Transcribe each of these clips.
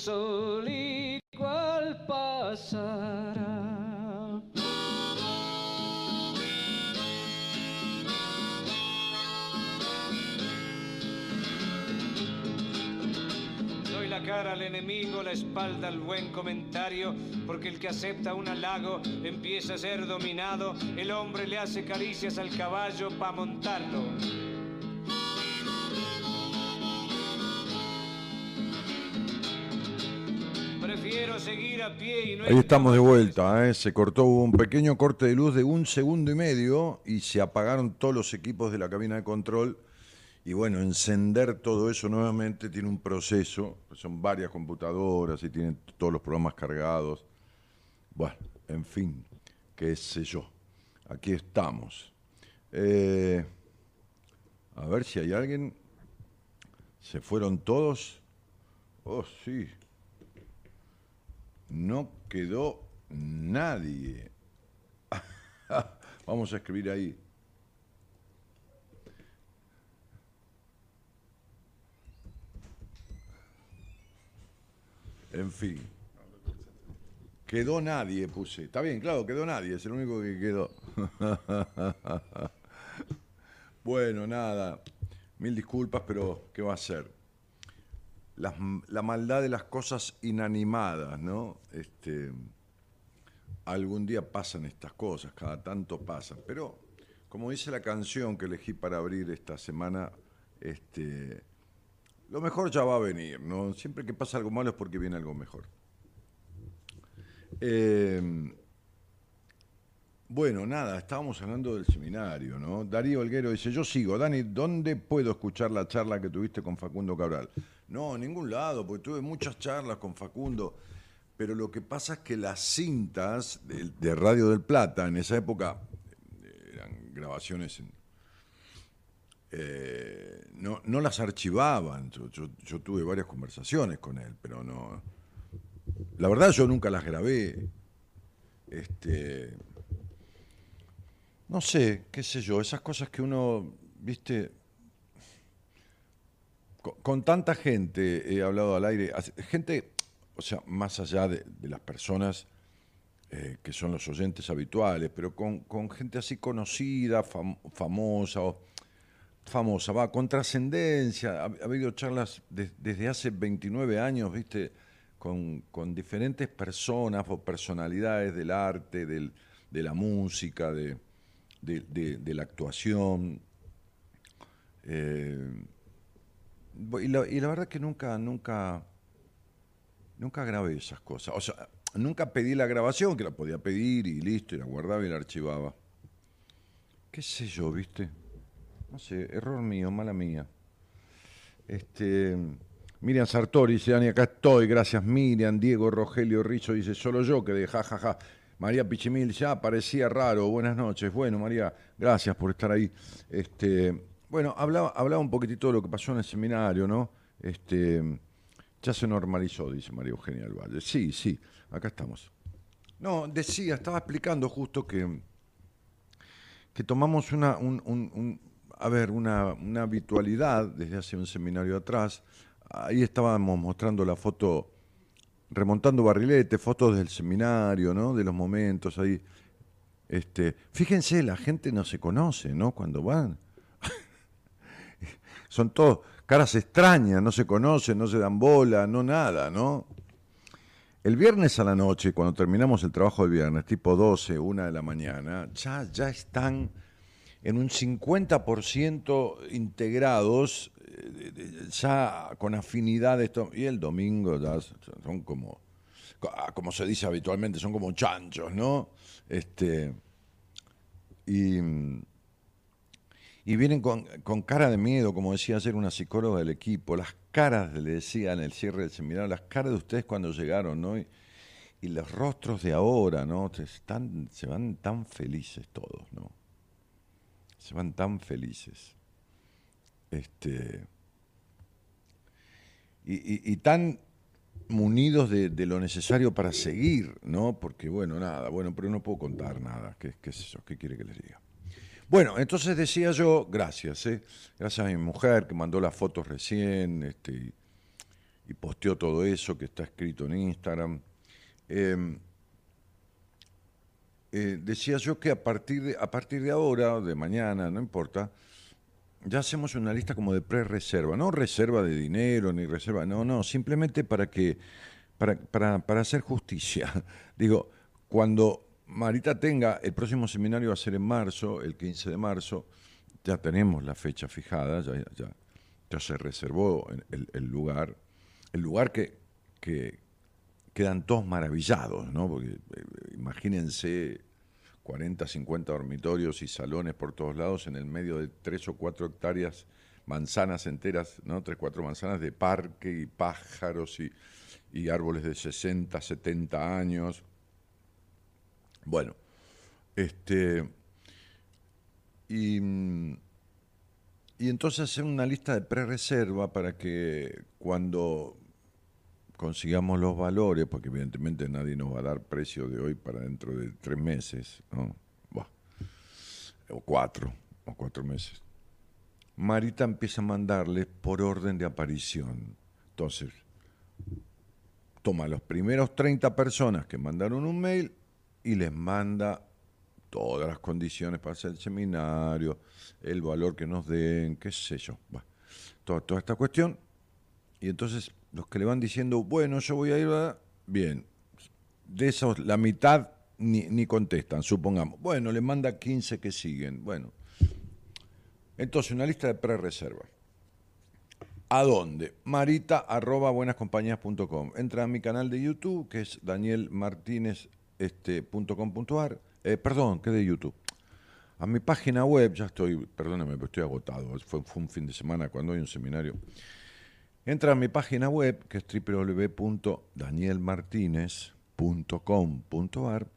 sol igual pasará. Doy la cara al enemigo, la espalda al buen comentario, porque el que acepta un halago empieza a ser dominado, el hombre le hace caricias al caballo para montarlo. Ahí estamos de vuelta, ¿eh? se cortó hubo un pequeño corte de luz de un segundo y medio y se apagaron todos los equipos de la cabina de control. Y bueno, encender todo eso nuevamente tiene un proceso, son varias computadoras y tienen todos los programas cargados. Bueno, en fin, qué sé yo. Aquí estamos. Eh, a ver si hay alguien. ¿Se fueron todos? Oh, sí. No quedó nadie. Vamos a escribir ahí. En fin. Quedó nadie, puse. Está bien, claro, quedó nadie, es el único que quedó. bueno, nada. Mil disculpas, pero ¿qué va a ser? La maldad de las cosas inanimadas, ¿no? Este, algún día pasan estas cosas, cada tanto pasan. Pero, como dice la canción que elegí para abrir esta semana, este, lo mejor ya va a venir, ¿no? Siempre que pasa algo malo es porque viene algo mejor. Eh, bueno, nada, estábamos hablando del seminario, ¿no? Darío Olguero dice, yo sigo. Dani, ¿dónde puedo escuchar la charla que tuviste con Facundo Cabral? No, en ningún lado, porque tuve muchas charlas con Facundo, pero lo que pasa es que las cintas de, Radio del Plata, en esa época, eh, eran grabaciones eh, no, no las archivaban. Yo- yo tuve varias conversaciones con él, pero no. La verdad, yo nunca las grabé. Este. No sé, qué sé yo, esas cosas que uno, viste. Con, tanta gente he hablado al aire, gente, o sea, más allá de, las personas eh, que son los oyentes habituales, pero con, gente así conocida, fam- famosa, famosa, va, con trascendencia. Ha, ha habido charlas de- desde hace 29 años, viste, con, diferentes personas o personalidades del arte, del- de la música, de la actuación. Eh, y, la, y la verdad que nunca, nunca, nunca grabé esas cosas. O sea, nunca pedí la grabación, que la podía pedir y listo, y la guardaba y la archivaba. ¿Qué sé yo, viste? No sé, error mío, mala mía. Este, Miriam Sartori dice, Dani, acá estoy, gracias Miriam. Diego Rogelio Rizzo dice, solo yo que de jajaja. María Pichimil ya parecía raro, buenas noches. Bueno, María, gracias por estar ahí. Este, bueno, hablaba, hablaba un poquitito de lo que pasó en el seminario, ¿no? Este, ya se normalizó, dice María Eugenia del. Sí, sí, acá estamos. No, decía, estaba explicando justo que, que tomamos una, un- un- un- a ver, una, una habitualidad desde hace un seminario atrás. Ahí estábamos mostrando la foto, remontando barrilete, fotos del seminario, ¿no? De los momentos ahí. Este, fíjense, la gente no se conoce, ¿no? Cuando van. Son todos caras extrañas, no se conocen, no se dan bola, no nada, ¿no? El viernes a la noche, cuando terminamos el trabajo del viernes, tipo 12, 1 de la mañana, ya, ya están en un 50% integrados, eh, ya con afinidad. Esto, y el domingo ya son como, ah, como se dice habitualmente, son como chanchos, ¿no? Este, y, y vienen con, cara de miedo, como decía ayer una psicóloga del equipo, las caras, le decía en el cierre del seminario, las caras de ustedes cuando llegaron, ¿no? Y, los rostros de ahora, ¿no? Están, se van tan felices todos, ¿no? Se van tan felices. Este, y, tan munidos de, de lo necesario para seguir, ¿no? Porque, bueno, nada, bueno, pero no puedo contar nada. ¿Qué, qué es eso? ¿Qué quiere que les diga? Bueno, entonces decía yo, gracias, ¿eh? Gracias a mi mujer que mandó las fotos recién, este, y, posteó todo eso que está escrito en Instagram. Em, eh, decía yo que a partir, de, a partir de ahora, de mañana, no importa, ya hacemos una lista como de pre-reserva, no reserva de dinero ni reserva, no, no, simplemente para que, para, para, para hacer justicia. Digo, cuando Marita tenga, el próximo seminario va a ser en marzo, el 15 de marzo, ya tenemos la fecha fijada, ya, se reservó el, el, lugar, el lugar que, que quedan todos maravillados, ¿no? Porque eh, imagínense 40, 50 dormitorios y salones por todos lados en el medio de tres o cuatro hectáreas, manzanas enteras, ¿no? Tres, cuatro manzanas de parque y pájaros y, y árboles de 60, 70 años bueno, este. Y, y entonces hacer una lista de pre-reserva para que cuando consigamos los valores, porque evidentemente nadie nos va a dar precio de hoy para dentro de tres meses, o cuatro, o cuatro meses. Marita empieza a mandarles por orden de aparición. Entonces, toma los primeros 30 personas que mandaron un mail y les manda todas las condiciones para hacer el seminario, el valor que nos den, qué sé yo. toda, esta cuestión. Y entonces los que le van diciendo, bueno, yo voy a ir, bien, de esos la mitad ni, ni contestan, supongamos. Bueno, le manda 15 que siguen. Bueno, entonces una lista de pre-reserva. ¿A dónde? Marita arroba buenascompañías.com. Entra a mi canal de YouTube, que es Daniel Martínez este, .com.ar, eh, perdón, que de YouTube. A mi página web, ya estoy, perdóname, pero estoy agotado, fue, fue un fin de semana cuando hay un seminario. Entra a mi página web, que es www.danielmartinez.com.ar,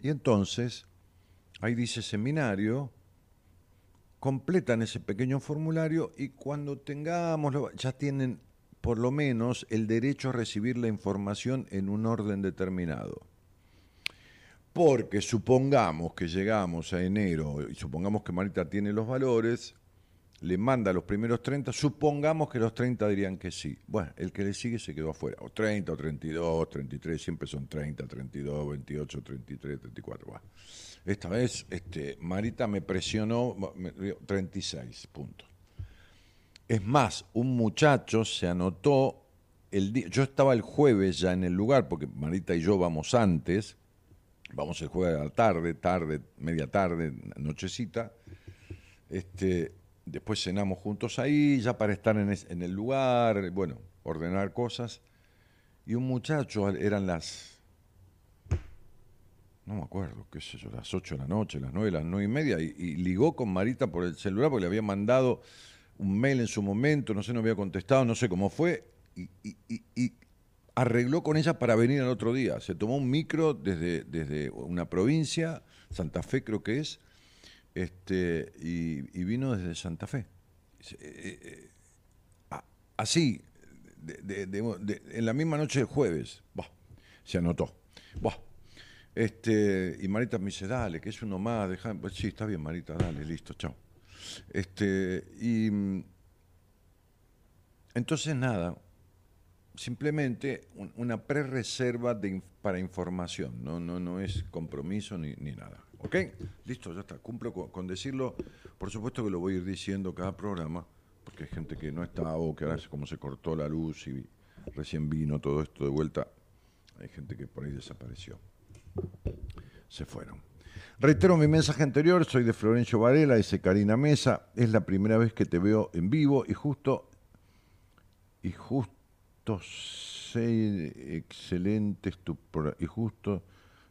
y entonces ahí dice seminario, completan ese pequeño formulario y cuando tengamos, ya tienen por lo menos el derecho a recibir la información en un orden determinado. Porque supongamos que llegamos a enero y supongamos que Marita tiene los valores, le manda los primeros 30, supongamos que los 30 dirían que sí. Bueno, el que le sigue se quedó afuera. O 30, o 32, 33, siempre son 30, 32, 28, 33, 34. Esta vez este, Marita me presionó 36 puntos. Es más, un muchacho se anotó el día, yo estaba el jueves ya en el lugar, porque Marita y yo vamos antes, Vamos el jueves a la tarde, tarde, media tarde, nochecita. Este, después cenamos juntos ahí, ya para estar en, el lugar, bueno, ordenar cosas. Y un muchacho, eran las, no me acuerdo, qué sé yo, las 8 de la noche, las 9, las nueve y media, y, ligó con Marita por el celular porque le había mandado un mail en su momento, no sé, no había contestado, no sé cómo fue, y arregló con ella para venir al otro día. Se tomó un micro desde, desde una provincia, Santa Fe creo que es, este, y, vino desde Santa Fe. Eh, eh, así, en la misma noche del jueves, se anotó. Este, y Marita me dice, dale, que es uno más, deja, pues sí, está bien, Marita, dale, listo, chao. Este, y mm, entonces nada, simplemente una pre-reserva para información, no, no, no es compromiso ni, nada. ¿Ok? Listo, ya está. Cumplo con, decirlo. Por supuesto que lo voy a ir diciendo cada programa, porque hay gente que no está o que ahora como se cortó la luz y recién vino todo esto de vuelta, hay gente que por ahí desapareció. Se fueron. Reitero mi mensaje anterior, soy de Florencio Varela, dice Karina Mesa, es la primera vez que te veo en vivo y justo, y justo seis excelentes y justo,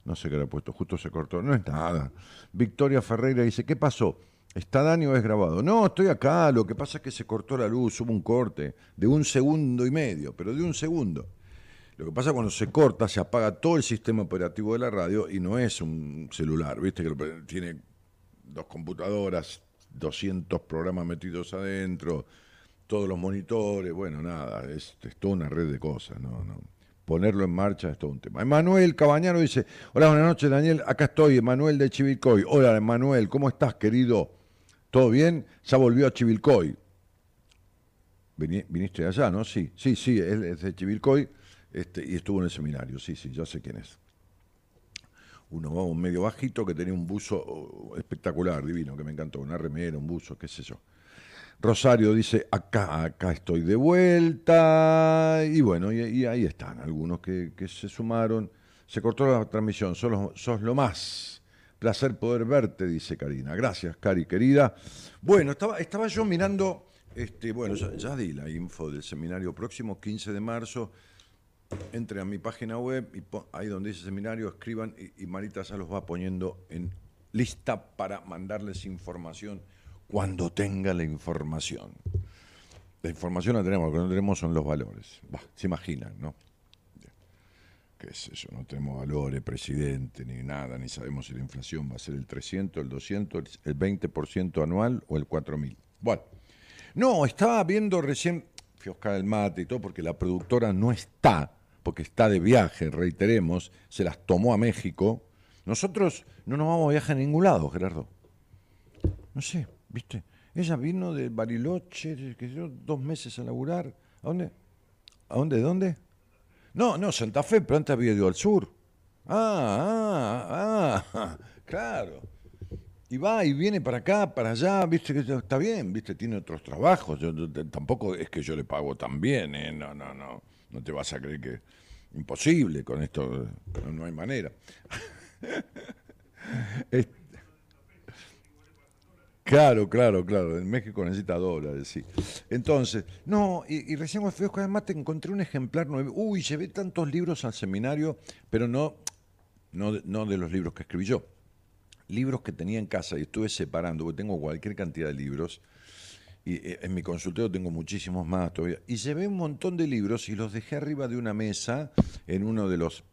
no sé qué era puesto, justo se cortó, no es nada. Victoria Ferreira dice, ¿qué pasó? ¿Está Dani o es grabado? No, estoy acá, lo que pasa es que se cortó la luz, hubo un corte de un segundo y medio, pero de un segundo. Lo que pasa cuando se corta, se apaga todo el sistema operativo de la radio y no es un celular, ¿viste? Que tiene dos computadoras, 200 programas metidos adentro, todos los monitores, bueno, nada, es, toda una red de cosas, no, no. Ponerlo en marcha es todo un tema. Emanuel Cabañano dice, hola, buenas noches Daniel, acá estoy, Emanuel de Chivilcoy. Hola Emanuel, ¿cómo estás querido? ¿Todo bien? Ya volvió a Chivilcoy. viniste allá, ¿no? Sí, sí, sí, él es de Chivilcoy este, y estuvo en el seminario, sí, sí, ya sé quién es. Uno un medio bajito que tenía un buzo oh, espectacular, divino, que me encantó, una remera, un buzo, qué sé yo. Rosario dice, acá, acá estoy de vuelta. Y bueno, y, ahí están algunos que, se sumaron. Se cortó la transmisión, sos, lo más. Placer poder verte, dice Karina. Gracias, Cari, querida. Bueno, estaba, estaba yo mirando, este, bueno, ya, di la info del seminario próximo, 15 de marzo. Entre a mi página web y ahí donde dice seminario, escriban y, y Marita ya los va poniendo en lista para mandarles información cuando tenga la información. La información la tenemos, lo que no tenemos son los valores. se imaginan, ¿no? ¿Qué es eso? No tenemos valores, presidente, ni nada, ni sabemos si la inflación va a ser el 300, el 200, el 20% anual o el 4000. Bueno, no, estaba viendo recién, fui a el mate y todo, porque la productora no está, porque está de viaje, reiteremos, se las tomó a México. Nosotros no nos vamos a viajar a ningún lado, Gerardo. No sé, ¿viste? Ella vino de Bariloche, que yo, dos meses a laburar. ¿A dónde? ¿A dónde? ¿De dónde? No, no, Santa Fe, pero antes había ido al sur. Ah, ah, ah, claro. Y va y viene para acá, para allá, viste que está bien, viste, tiene otros trabajos. Yo, tampoco es que yo le pago tan bien, ¿eh? No, no, no. No te vas a creer que imposible con esto, no, no hay manera. Claro, claro, claro. En México necesita dólares, sí. Entonces, no, y, recién me fui a además te encontré un ejemplar nuevo. Uy, llevé tantos libros al seminario, pero no, no, no de los libros que escribí yo. Libros que tenía en casa y estuve separando, porque tengo cualquier cantidad de libros. Y eh, en mi consultorio tengo muchísimos más todavía. Y llevé un montón de libros y los dejé arriba de una mesa en uno de los,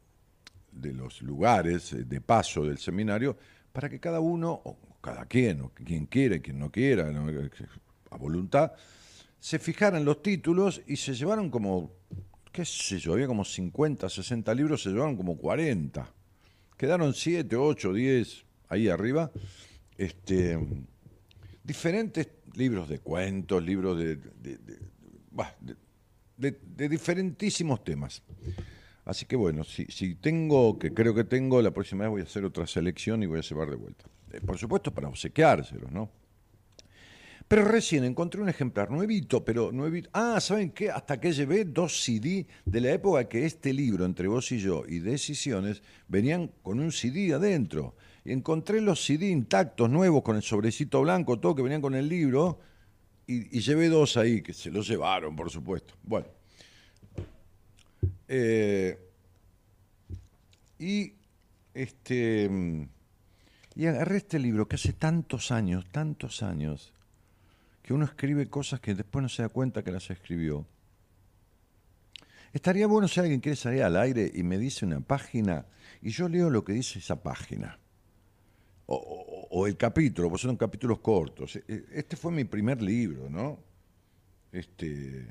de los lugares eh, de paso del seminario para que cada uno, cada quien, quien quiera quien no quiera, a voluntad, se fijaran los títulos y se llevaron como, qué sé yo, había como 50, 60 libros, se llevaron como 40. Quedaron 7, 8, 10 ahí arriba. Este, diferentes libros de cuentos, libros de, de, diferentísimos temas. Así que bueno, si, si tengo, que creo que tengo, la próxima vez voy a hacer otra selección y voy a llevar de vuelta. Eh, por supuesto para obsequiárselos, ¿no? Pero recién encontré un ejemplar nuevito, pero nuevito. Ah, ¿saben qué? Hasta que llevé dos CD de la época que este libro, Entre vos y yo, y Decisiones, venían con un CD adentro. Y encontré los CD intactos, nuevos, con el sobrecito blanco, todo que venían con el libro, y, llevé dos ahí, que se los llevaron, por supuesto. Bueno. Eh, y este y agarré este libro que hace tantos años, tantos años, que uno escribe cosas que después no se da cuenta que las escribió. Estaría bueno si alguien quiere salir al aire y me dice una página y yo leo lo que dice esa página. O, el capítulo, pues son capítulos cortos. E, e, este fue mi primer libro, ¿no? Este,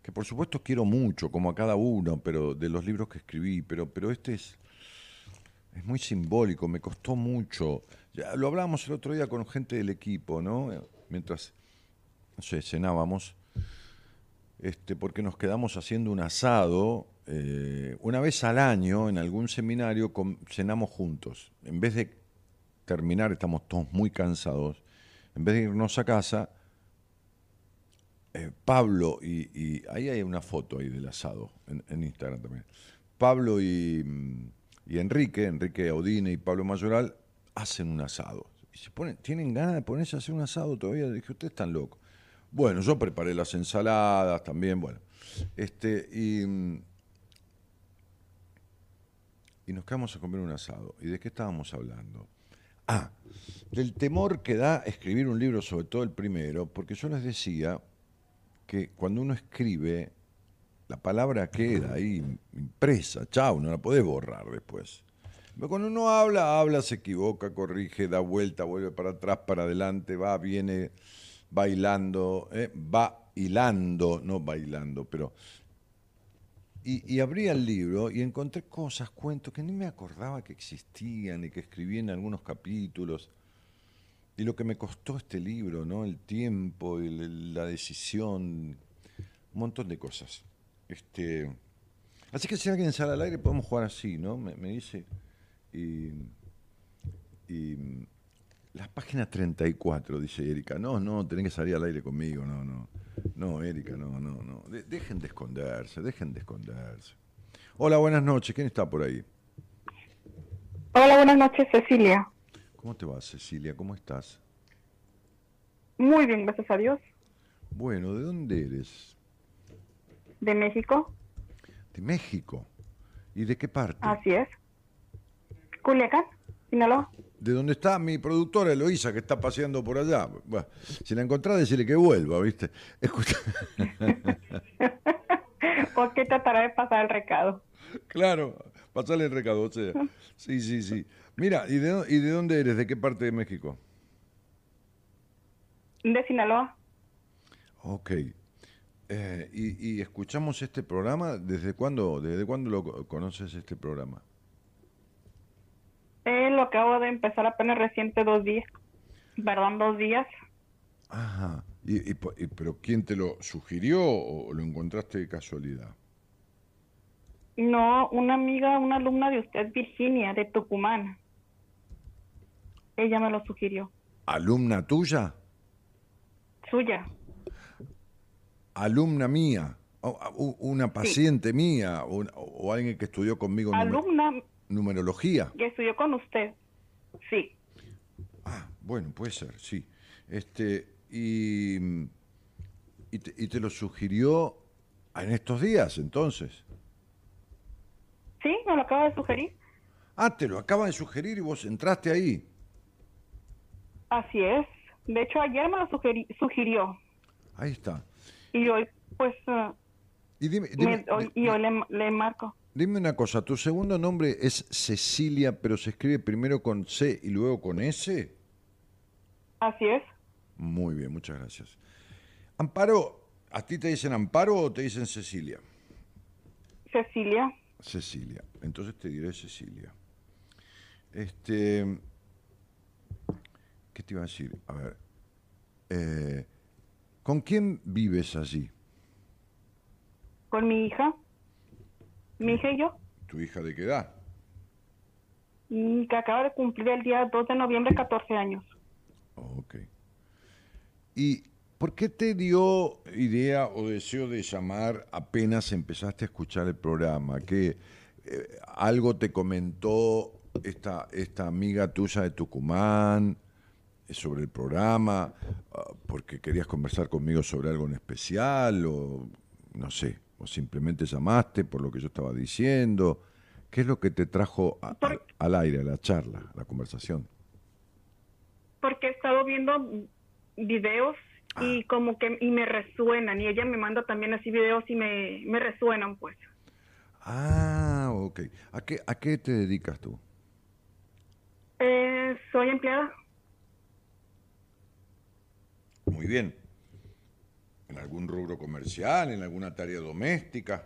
que por supuesto quiero mucho, como a cada uno, pero de los libros que escribí, pero, pero este es es muy simbólico, me costó mucho. Ya lo hablábamos el otro día con gente del equipo, ¿no? Mientras, no sé, cenábamos, este, porque nos quedamos haciendo un asado. Eh, una vez al año, en algún seminario, cenamos juntos. En vez de terminar, estamos todos muy cansados, en vez de irnos a casa, eh, Pablo y, Ahí hay una foto ahí del asado, en, Instagram también. Pablo y mm, y Enrique, Enrique Audine y Pablo Mayoral, hacen un asado. Y tienen ganas de ponerse a hacer un asado todavía. Dije, ustedes están locos. Bueno, yo preparé las ensaladas también, bueno. Este, y, y nos quedamos a comer un asado. ¿Y de qué estábamos hablando? Ah, del temor que da escribir un libro, sobre todo el primero, porque yo les decía que cuando uno escribe la palabra queda ahí impresa, chao, no la podés borrar después. Pero cuando uno habla, habla, se equivoca, corrige, da vuelta, vuelve para atrás, para adelante, va, viene bailando, ¿eh? va hilando, no bailando, pero... Y, y, abrí el libro y encontré cosas, cuentos que ni me acordaba que existían y que escribí en algunos capítulos. y lo que me costó este libro, ¿no? El tiempo, el- la decisión, un montón de cosas. Este, así que si alguien sale al aire podemos jugar así, ¿no? Me, me dice. Y, y la página 34, dice Erika. No, no, tenés que salir al aire conmigo, no, no. No, Erika, no, no, no. De- dejen de esconderse, dejen de esconderse. Hola, buenas noches. ¿Quién está por ahí? Hola, buenas noches, Cecilia. ¿Cómo te va, Cecilia? ¿Cómo estás? Muy bien, gracias a Dios. Bueno, ¿de dónde eres? De México, De México. ¿Y de qué parte? así es. Culiacán, Sinaloa. De dónde está mi productora Eloísa, que está paseando por allá. Bueno, si la encontrás, decirle que vuelva, ¿viste? Escucha. ¿Por qué tratará de pasar el recado? claro, pasale el recado, o sea. Sí, sí, sí. Mira, ¿y de, ¿y de dónde eres? ¿De qué parte de México? De Sinaloa. Ok. Eh, y, y escuchamos este programa, ¿desde cuándo, desde cuándo lo co- conoces este programa? Eh, lo acabo de empezar apenas reciente dos días. Perdón, dos días. Ajá. ¿Y, y po- y- pero quién te lo sugirió o lo encontraste de casualidad? No, una amiga, una alumna de usted, Virginia, de Tucumán. Ella me lo sugirió. ¿Alumna tuya? Suya. Alumna mía, una paciente mía, o, o alguien que estudió conmigo Alumna numerología. que estudió con usted. Sí. Ah, bueno, puede ser, sí. Este, y, y, te, y te lo sugirió en estos días, entonces. Sí, me lo acaba de sugerir. Ah, te lo acaba de sugerir y vos entraste ahí. Así es. De hecho, ayer me lo sugirió. Ahí está. Y hoy, pues, Y dime, me- dime, hoy- y hoy le, le marco. dime una cosa, ¿tu segundo nombre es Cecilia, pero se escribe primero con C y luego con S? Así es. Muy bien, muchas gracias. Amparo, ¿a ti te dicen Amparo o te dicen Cecilia? Cecilia. Cecilia. Entonces te diré Cecilia. Este. ¿Qué te iba a decir? A ver. eh, ¿Con quién vives allí? Con mi hija. Mi hija y yo. ¿Tu hija de qué edad? mm, Que acaba de cumplir el día 2 de noviembre 14 años. Ok. ¿Y por qué te dio idea o deseo de llamar apenas empezaste a escuchar el programa? ¿Que eh, algo te comentó esta, esta amiga tuya de Tucumán sobre el programa? Ah, ¿Porque querías conversar conmigo sobre algo en especial? ¿O no sé? ¿O simplemente llamaste por lo que yo estaba diciendo? ¿Qué es lo que te trajo a- al- aire, a la charla, a la conversación? Porque he estado viendo videos y como que y me resuenan. Y ella me manda también así videos y me, me resuenan, pues. Ah, ok. ¿A qué, ¿A qué te dedicas tú? Eh, soy empleada. Muy bien. ¿En algún rubro comercial? ¿En alguna tarea doméstica?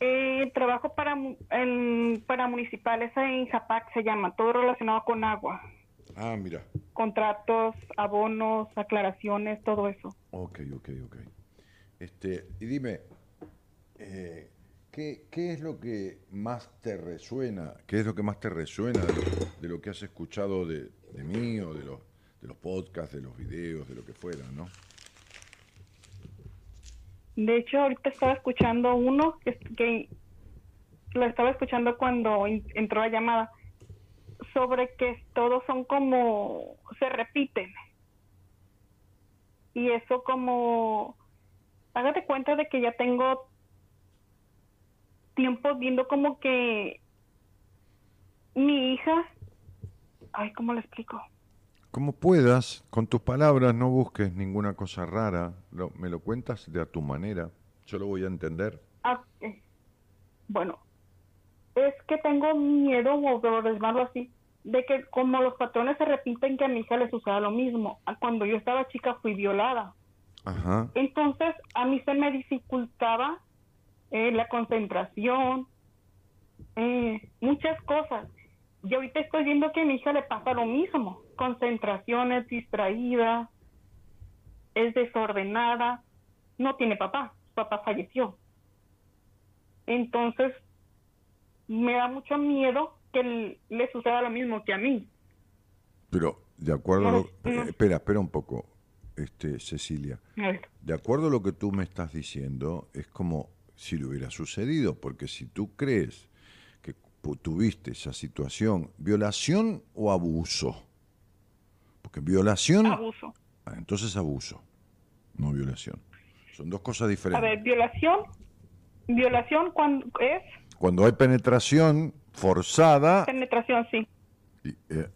Eh, trabajo para, en, para municipales en Japac, se llama. Todo relacionado con agua. Ah, mira. Contratos, abonos, aclaraciones, todo eso. Ok, ok, ok. Este, y dime, eh, ¿qué, qué es lo que más te resuena? ¿Qué es lo que más te resuena de lo, de lo que has escuchado de, de mí o de los, de los podcasts, de los videos, de lo que fuera, no? De hecho, ahorita estaba escuchando uno que, lo estaba escuchando cuando entró la llamada sobre que todos son como se repiten y eso como hágate cuenta de que ya tengo tiempo viendo como que mi hija ay cómo le explico Como puedas, con tus palabras, no busques ninguna cosa rara, lo- me lo cuentas de a tu manera, yo lo voy a entender. Ah, eh, bueno, es que tengo miedo, o por decirlo así, de que como los patrones se repiten, que a mi hija le suceda lo mismo. Ah, Cuando yo estaba chica fui violada. Ajá. Entonces, a mí se me dificultaba eh, la concentración, eh, muchas cosas. Y ahorita estoy viendo que a mi hija le pasa lo mismo. Concentración, es distraída, es desordenada, no tiene papá, su papá falleció. Entonces, me da mucho miedo que le suceda lo mismo que a mí. Pero, de acuerdo a lo, eh, espera, espera un poco, este, Cecilia. De acuerdo a lo que tú me estás diciendo, es como si le hubiera sucedido, porque si tú crees que tuviste esa situación, violación o abuso, porque violación... Abuso. Ah, entonces abuso, no violación. Son dos cosas diferentes. A ver, violación, violación cuando es... Cuando hay penetración forzada... Penetración, sí. Eh,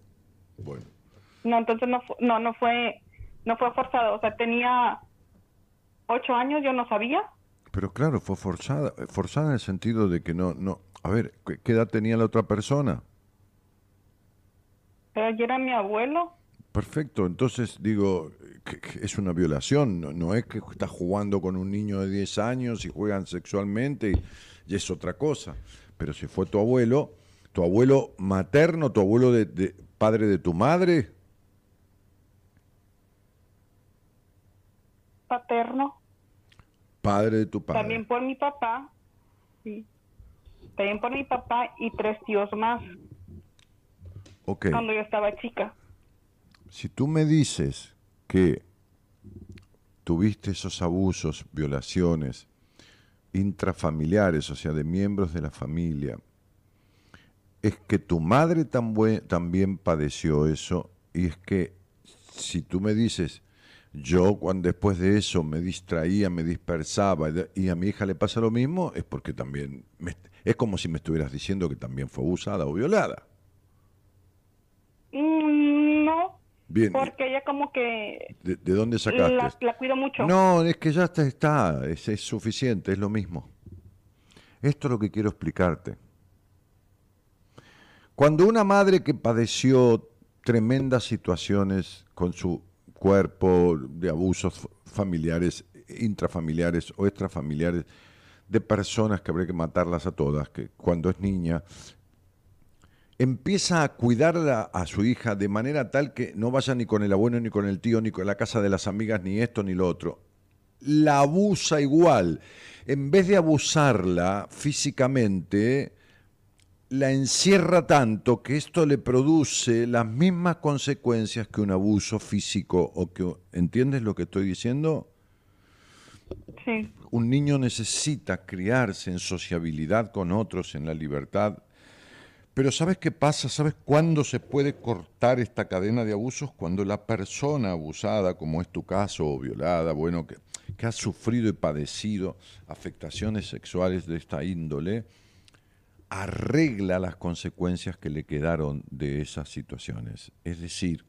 bueno. No, entonces no, no, no fue, no fue forzado. O sea, tenía ocho años, yo no sabía. Pero claro, fue forzada, forzada en el sentido de que no, no. A ver, ¿qué edad tenía la otra persona? Pero yo era mi abuelo. Perfecto, entonces digo, que, es una violación, no, es que estás jugando con un niño de 10 años y juegan sexualmente y, es otra cosa. Pero si fue tu abuelo, tu abuelo materno, tu abuelo de, de padre de tu madre. Paterno. Padre de tu padre. También por mi papá, sí. También por mi papá y tres tíos más. Ok. Cuando yo estaba chica si tú me dices que tuviste esos abusos, violaciones intrafamiliares, o sea, de miembros de la familia, es que tu madre también padeció eso y es que si tú me dices, yo cuando después de eso me distraía, me dispersaba y a mi hija le pasa lo mismo, es porque también, es como si me estuvieras diciendo que también fue abusada o violada. Mm, porque ella como que... ¿De, dónde sacaste? La, cuido mucho. No, es que ya está, está es, es suficiente, es lo mismo. Esto es lo que quiero explicarte. Cuando una madre que padeció tremendas situaciones con su cuerpo de abusos familiares, intrafamiliares o extrafamiliares, de personas que habría que matarlas a todas, que cuando es niña empieza a cuidar a, su hija de manera tal que no vaya ni con el abuelo, ni con el tío, ni con la casa de las amigas, ni esto, ni lo otro. La abusa igual. En vez de abusarla físicamente, la encierra tanto que esto le produce las mismas consecuencias que un abuso físico o que ¿entiendes lo que estoy diciendo? Sí. Un niño necesita criarse en sociabilidad con otros, en la libertad pero ¿sabes qué pasa? ¿Sabes cuándo se puede cortar esta cadena de abusos? Cuando la persona abusada, como es tu caso, o violada, bueno, que, que ha sufrido y padecido afectaciones sexuales de esta índole, arregla las consecuencias que le quedaron de esas situaciones. Es decir,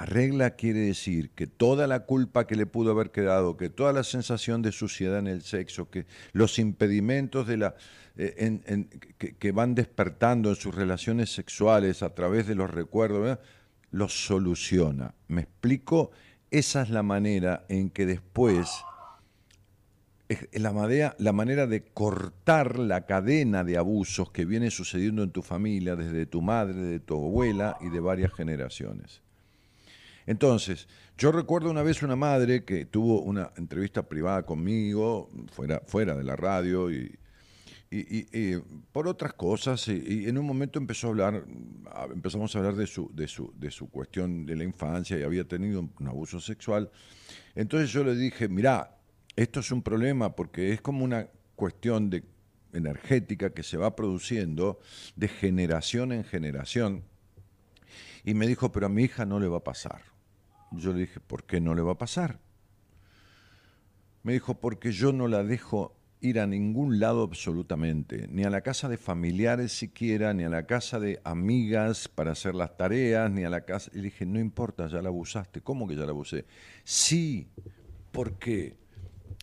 Arregla quiere decir que toda la culpa que le pudo haber quedado, que toda la sensación de suciedad en el sexo, que los impedimentos de la, eh, que, van despertando en sus relaciones sexuales a través de los recuerdos, los soluciona. ¿Me explico? Esa es la manera en que después la la manera de cortar la cadena de abusos que viene sucediendo en tu familia, desde tu madre, de tu abuela y de varias generaciones. Entonces, yo recuerdo una vez una madre que tuvo una entrevista privada conmigo, fuera, fuera de la radio, y, por otras cosas, y, en un momento empezó a hablar, empezamos a hablar de su, de, su, de su cuestión de la infancia y había tenido un abuso sexual. Entonces yo le dije, mira, esto es un problema porque es como una cuestión de energética que se va produciendo de generación en generación. Y me dijo, pero a mi hija no le va a pasar. Yo le dije, ¿por qué no le va a pasar? Me dijo, porque yo no la dejo ir a ningún lado absolutamente, ni a la casa de familiares siquiera, ni a la casa de amigas para hacer las tareas, ni a la casa... Y le dije, no importa, ya la abusaste. ¿Cómo que ya la abusé? Sí, porque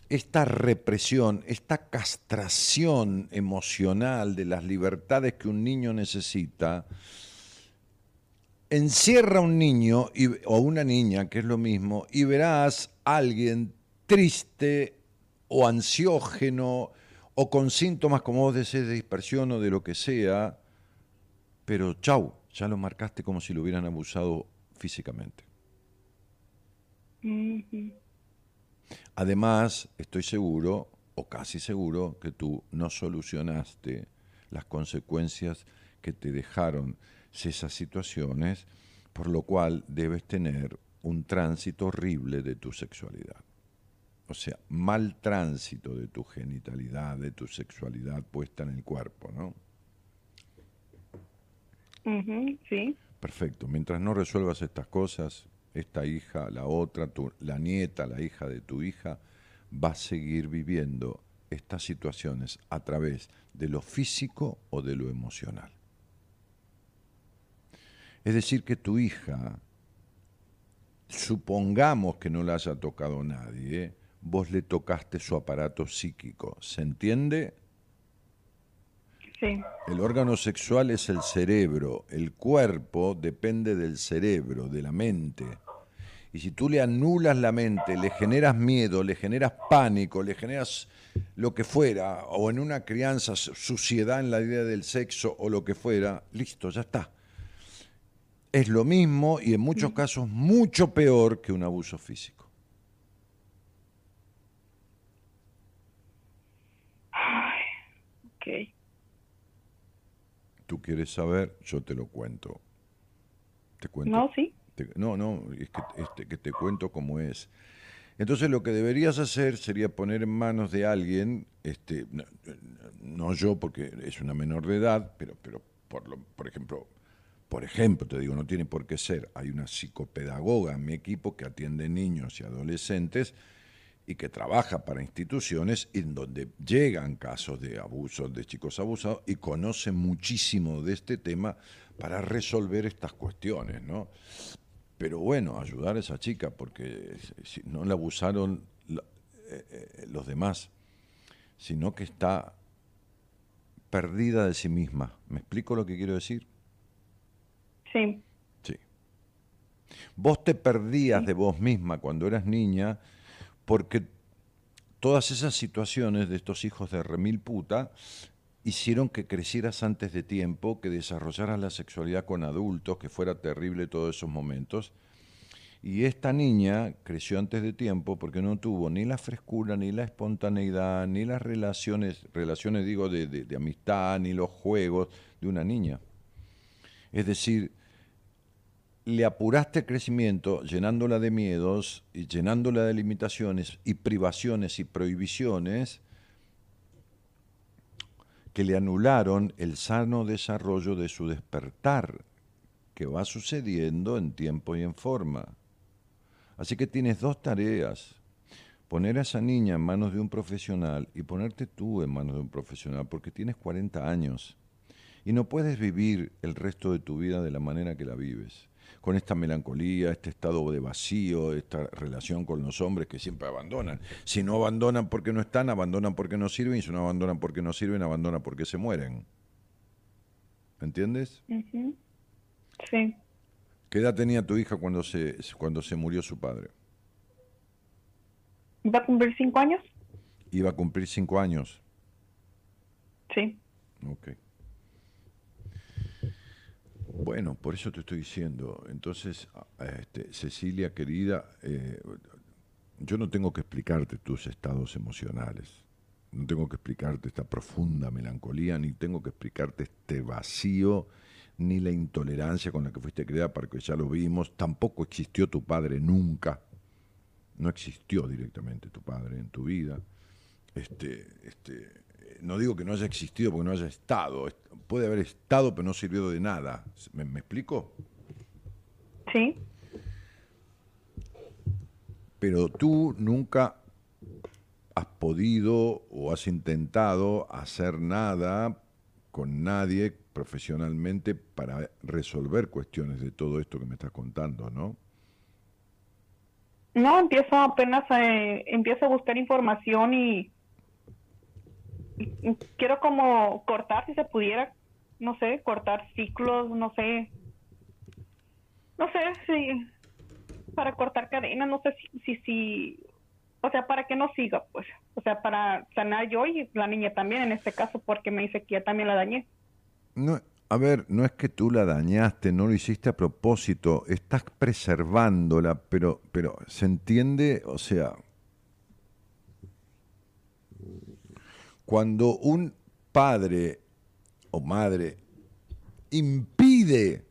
esta represión, esta castración emocional de las libertades que un niño necesita, encierra a un niño o una niña, que es lo mismo, y verás a alguien triste o ansiógeno o con síntomas, como vos decís, de dispersión o de lo que sea, pero chau, ya lo marcaste como si lo hubieran abusado físicamente. Además, estoy seguro, o casi seguro, que tú no solucionaste las consecuencias que te dejaron esas situaciones, por lo cual debes tener un tránsito horrible de tu sexualidad. O sea, mal tránsito de tu genitalidad, de tu sexualidad puesta en el cuerpo, ¿no? sí. Perfecto. Mientras no resuelvas estas cosas, esta hija, la otra, la nieta, la hija de tu hija, va a seguir viviendo estas situaciones a través de lo físico o de lo emocional. Es decir, que tu hija, supongamos que no la haya tocado nadie, vos le tocaste su aparato psíquico. ¿Se entiende? Sí. El órgano sexual es el cerebro, el cuerpo depende del cerebro, de la mente. Y si tú le anulas la mente, le generas miedo, le generas pánico, le generas lo que fuera, o en una crianza suciedad en la idea del sexo o lo que fuera, listo, ya está. Es lo mismo y en muchos casos mucho peor que un abuso físico. Ay, ok. ¿Tú quieres saber? Yo te lo cuento. ¿Te cuento? No, sí no, no, es que, este, que te cuento cómo es. Entonces lo que deberías hacer sería poner en manos de alguien, este, no, yo porque es una menor de edad, pero, pero por, lo, por ejemplo, por ejemplo, te digo, no tiene por qué ser, hay una psicopedagoga en mi equipo que atiende niños y adolescentes y que trabaja para instituciones en donde llegan casos de abusos, de chicos abusados, y conoce muchísimo de este tema para resolver estas cuestiones, ¿no? Pero bueno, ayudar a esa chica, porque si no la abusaron eh, eh, los demás, sino que está perdida de sí misma. ¿Me explico lo que quiero decir? Sí. Sí. Vos te perdías de vos misma cuando eras niña porque todas esas situaciones de estos hijos de remil puta hicieron que crecieras antes de tiempo, que desarrollaras la sexualidad con adultos, que fuera terrible todos esos momentos. Y esta niña creció antes de tiempo porque no tuvo ni la frescura, ni la espontaneidad, ni las relaciones, relaciones digo, de, de amistad, ni los juegos de una niña. Es decir, le apuraste el crecimiento llenándola de miedos y llenándola de limitaciones y privaciones y prohibiciones que le anularon el sano desarrollo de su despertar, que va sucediendo en tiempo y en forma. Así que tienes dos tareas. Poner a esa niña en manos de un profesional y ponerte tú en manos de un profesional, porque tienes 40 años y no puedes vivir el resto de tu vida de la manera que la vives con esta melancolía, este estado de vacío, esta relación con los hombres que siempre abandonan. Si no abandonan porque no están, abandonan porque no sirven, y si no abandonan porque no sirven, abandonan porque se mueren. ¿Entiendes? Sí. ¿Qué edad tenía tu hija cuando se, cuando se murió su padre? ¿Iba a cumplir cinco años? Iba a cumplir cinco años. Sí. Ok. Bueno, por eso te estoy diciendo. Entonces, este, Cecilia, querida, eh, yo no tengo que explicarte tus estados emocionales. No tengo que explicarte esta profunda melancolía, ni tengo que explicarte este vacío, ni la intolerancia con la que fuiste creada, porque ya lo vimos. Tampoco existió tu padre nunca. No existió directamente tu padre en tu vida. Este, este, no digo que no haya existido porque no haya estado, puede haber estado pero no sirvió de nada. ¿Me, explico? Sí. Pero tú nunca has podido o has intentado hacer nada con nadie profesionalmente para resolver cuestiones de todo esto que me estás contando, ¿no? No, empiezo apenas a, eh, empiezo a buscar información y quiero como cortar, si se pudiera, no sé, cortar ciclos, no sé, no sé, si para cortar cadenas, no sé si, si, o sea, para que no siga, pues, o sea, para sanar yo y la niña también en este caso, porque me dice que ya también la dañé. No, A ver, no es que tú la dañaste, no lo hiciste a propósito, estás preservándola, pero, pero se entiende, o sea, cuando un padre o madre impide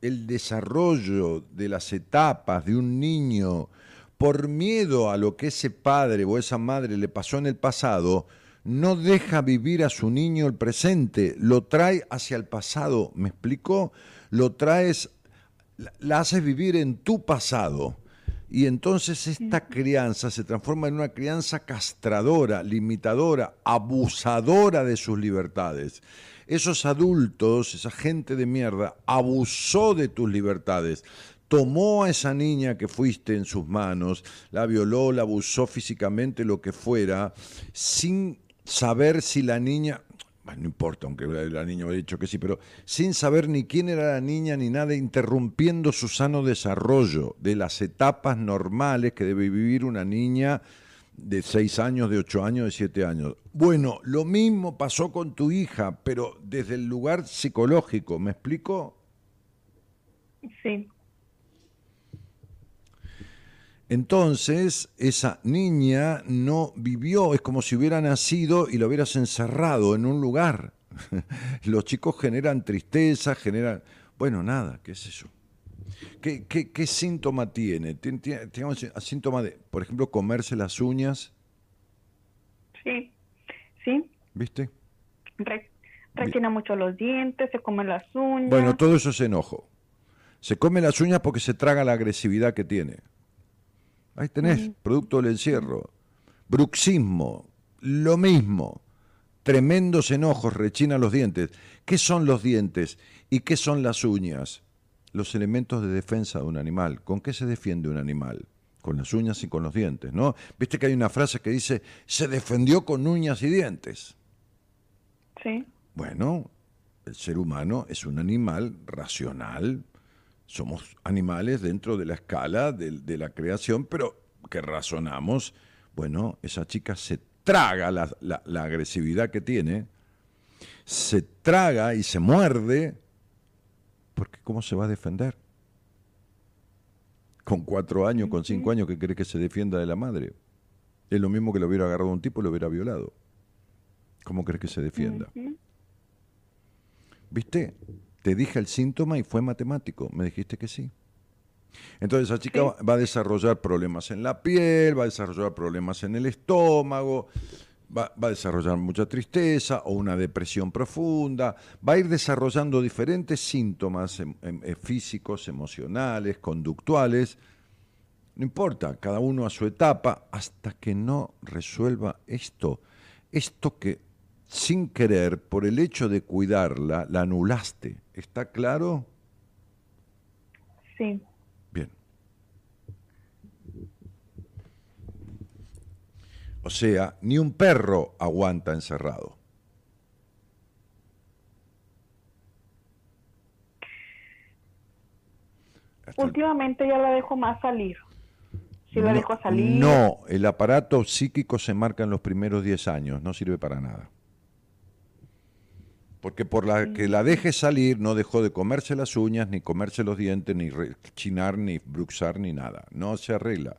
el desarrollo de las etapas de un niño por miedo a lo que ese padre o esa madre le pasó en el pasado, no deja vivir a su niño el presente, lo trae hacia el pasado, ¿me explico? Lo traes, la haces vivir en tu pasado. Y entonces esta crianza se transforma en una crianza castradora, limitadora, abusadora de sus libertades. Esos adultos, esa gente de mierda, abusó de tus libertades. Tomó a esa niña que fuiste en sus manos, la violó, la abusó físicamente, lo que fuera, sin saber si la niña, no importa, aunque la niña haya dicho que sí, pero sin saber ni quién era la niña ni nada, interrumpiendo su sano desarrollo de las etapas normales que debe vivir una niña de seis años, de ocho años, de siete años. Bueno, lo mismo pasó con tu hija, pero desde el lugar psicológico, ¿me explico? Sí. Entonces, esa niña no vivió, es como si hubiera nacido y lo hubieras encerrado en un lugar. Los chicos generan tristeza, generan... Bueno, nada, ¿qué es eso? ¿Qué, qué, síntoma tiene? ¿Tiene, síntoma de, por ejemplo, comerse las uñas? Sí, sí. ¿Viste? retiene mucho los dientes, se come las uñas. Bueno, todo eso es enojo. Se come las uñas porque se traga la agresividad que tiene. Ahí tenés, producto del encierro. Bruxismo, lo mismo. Tremendos enojos, rechina los dientes. ¿Qué son los dientes y qué son las uñas? Los elementos de defensa de un animal. ¿Con qué se defiende un animal? Con las uñas y con los dientes, ¿no? Viste que hay una frase que dice, se defendió con uñas y dientes. Sí. Bueno, el ser humano es un animal racional, somos animales dentro de la escala de, la creación, pero que razonamos, bueno, esa chica se traga la, la, agresividad que tiene, se traga y se muerde, porque ¿cómo se va a defender? Con cuatro años, con cinco años, que cree que se defienda de la madre. Es lo mismo que lo hubiera agarrado un tipo y lo hubiera violado. ¿Cómo crees que se defienda? ¿Viste? Te dije el síntoma y fue matemático. Me dijiste que sí. Entonces esa chica va a desarrollar problemas en la piel, va a desarrollar problemas en el estómago, va, a desarrollar mucha tristeza o una depresión profunda, va a ir desarrollando diferentes síntomas em, em, eh, físicos, emocionales, conductuales. No importa, cada uno a su etapa, hasta que no resuelva esto. Esto que sin querer, por el hecho de cuidarla, la anulaste. ¿Está claro? Sí. Bien. O sea, ni un perro aguanta encerrado. Últimamente ya la dejo más salir. Si la dejo salir. No, el aparato psíquico se marca en los primeros 10 años, no sirve para nada. Porque por la que la deje salir no dejó de comerse las uñas, ni comerse los dientes, ni rechinar, ni bruxar, ni nada. No se arregla.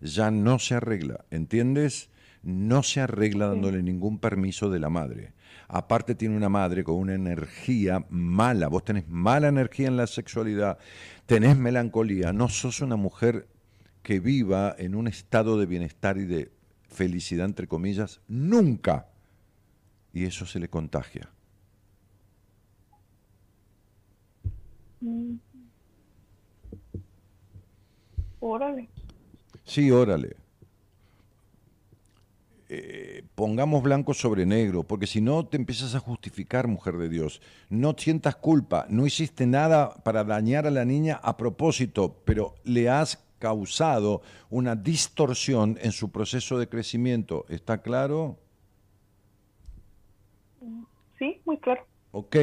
Ya no se arregla. ¿Entiendes? No se arregla dándole ningún permiso de la madre. Aparte tiene una madre con una energía mala. Vos tenés mala energía en la sexualidad, tenés melancolía. No sos una mujer que viva en un estado de bienestar y de felicidad, entre comillas, nunca. Y eso se le contagia. Órale. Sí, órale. Eh, pongamos blanco sobre negro, porque si no te empiezas a justificar, mujer de Dios. No sientas culpa, no hiciste nada para dañar a la niña a propósito, pero le has causado una distorsión en su proceso de crecimiento. ¿Está claro? Sí, muy claro. Ok.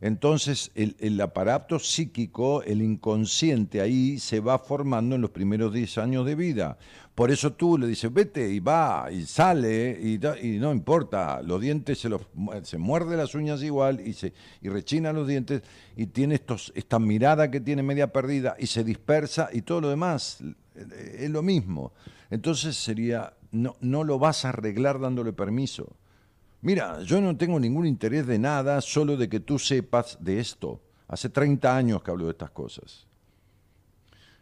Entonces el, el, aparato psíquico, el inconsciente ahí se va formando en los primeros 10 años de vida. Por eso tú le dices, vete y va y sale y, y no importa, los dientes se, los, se muerde las uñas igual y, se, y rechina los dientes y tiene estos, esta mirada que tiene media perdida y se dispersa y todo lo demás es lo mismo. Entonces sería, no, no lo vas a arreglar dándole permiso. Mira, yo no tengo ningún interés de nada, solo de que tú sepas de esto. Hace 30 años que hablo de estas cosas.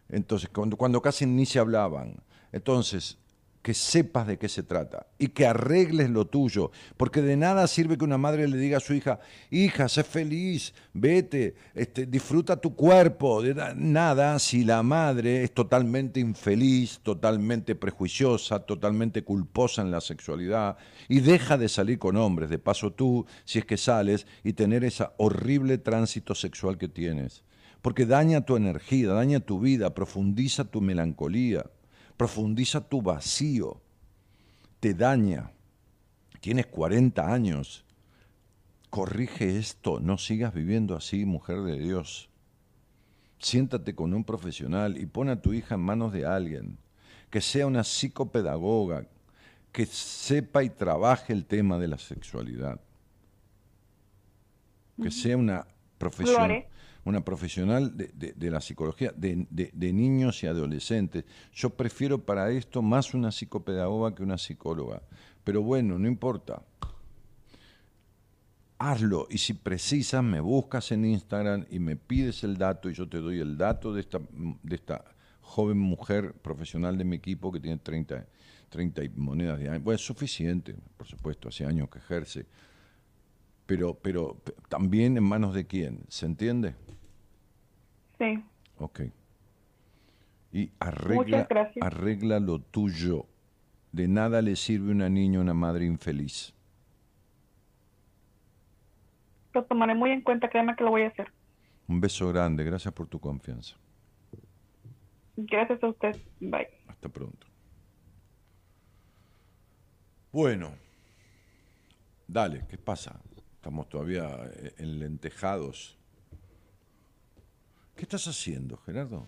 Entonces, cuando, cuando casi ni se hablaban. Entonces, que sepas de qué se trata y que arregles lo tuyo, porque de nada sirve que una madre le diga a su hija, hija, sé feliz, vete, este, disfruta tu cuerpo, de nada si la madre es totalmente infeliz, totalmente prejuiciosa, totalmente culposa en la sexualidad y deja de salir con hombres, de paso tú, si es que sales, y tener ese horrible tránsito sexual que tienes, porque daña tu energía, daña tu vida, profundiza tu melancolía profundiza tu vacío, te daña. Tienes 40 años. Corrige esto, no sigas viviendo así, mujer de Dios. Siéntate con un profesional y pon a tu hija en manos de alguien, que sea una psicopedagoga, que sepa y trabaje el tema de la sexualidad. Que sea una profesional una profesional de, la psicología de, niños y adolescentes. Yo prefiero para esto más una psicopedagoga que una psicóloga. Pero bueno, no importa. Hazlo y si precisas me buscas en Instagram y me pides el dato y yo te doy el dato de esta, de esta joven mujer profesional de mi equipo que tiene 30, 30 monedas de años. Bueno, es suficiente, por supuesto, hace años que ejerce. Pero, pero también en manos de quién, ¿se entiende? Sí. Ok. Y arregla, arregla lo tuyo. De nada le sirve una niña una madre infeliz. Lo tomaré muy en cuenta, créeme que lo voy a hacer. Un beso grande, gracias por tu confianza. Gracias a usted, bye. Hasta pronto. Bueno, dale, ¿qué pasa? Estamos todavía enlentejados. ¿Qué estás haciendo, Gerardo?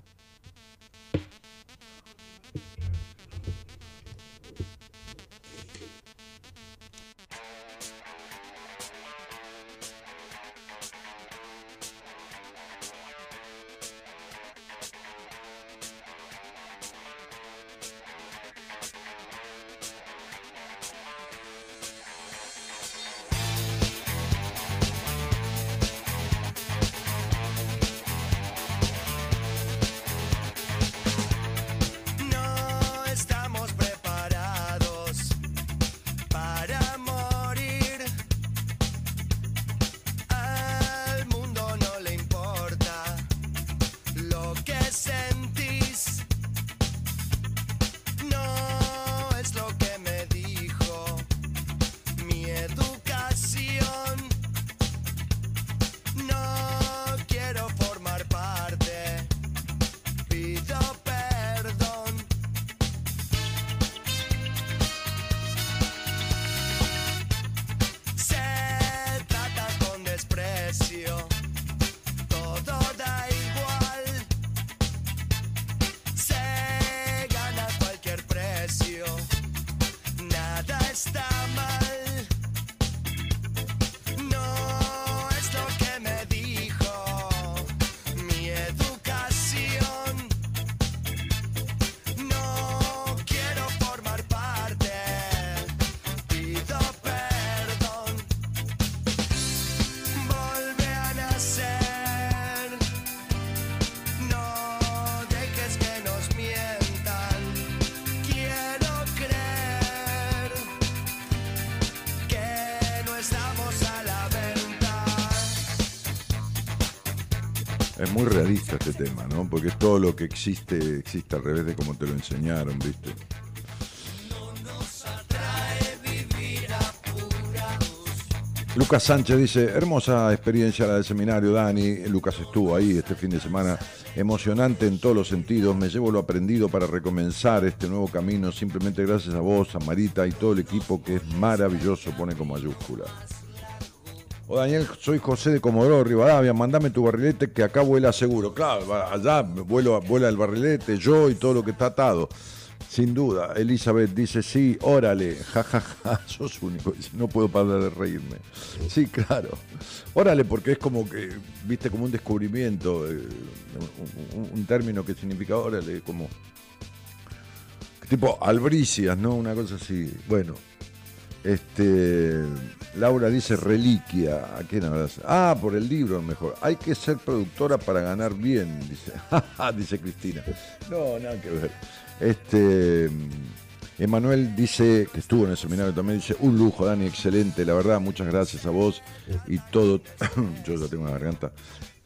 Este tema, ¿no? Porque todo lo que existe existe al revés de como te lo enseñaron, ¿viste? Lucas Sánchez dice, hermosa experiencia la del seminario, Dani. Lucas estuvo ahí este fin de semana, emocionante en todos los sentidos. Me llevo lo aprendido para recomenzar este nuevo camino, simplemente gracias a vos, a Marita y todo el equipo que es maravilloso, pone como mayúscula. O Daniel, soy José de Comodoro Rivadavia, mandame tu barrilete que acá vuela seguro. Claro, allá vuela el barrilete, yo y todo lo que está atado. Sin duda, Elizabeth dice, sí, órale, jajaja, ja, ja, sos único, no puedo parar de reírme. Sí, claro, órale, porque es como que, viste, como un descubrimiento, eh, un, un, término que significa órale, como, tipo albricias, ¿no? Una cosa así. Bueno, este, Laura dice reliquia. ¿A quién hablas? Ah, por el libro mejor. Hay que ser productora para ganar bien, dice. dice Cristina. No, nada que ver. Este. Emanuel dice, que estuvo en el seminario también, dice, un lujo, Dani, excelente, la verdad, muchas gracias a vos y todo, yo ya tengo la garganta,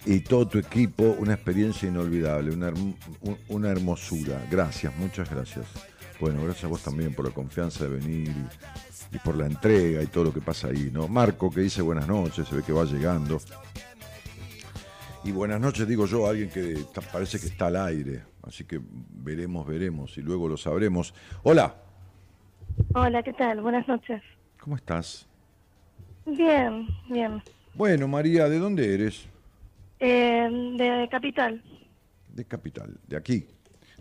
y todo tu equipo, una experiencia inolvidable, una, una hermosura. Gracias, muchas gracias. Bueno, gracias a vos también por la confianza de venir y, por la entrega y todo lo que pasa ahí, ¿no? Marco que dice buenas noches, se ve que va llegando. Y buenas noches, digo yo, a alguien que parece que está al aire. Así que veremos, veremos y luego lo sabremos. Hola. Hola, ¿qué tal? Buenas noches. ¿Cómo estás? Bien, bien. Bueno, María, ¿de dónde eres? Eh, de Capital. De Capital, de aquí.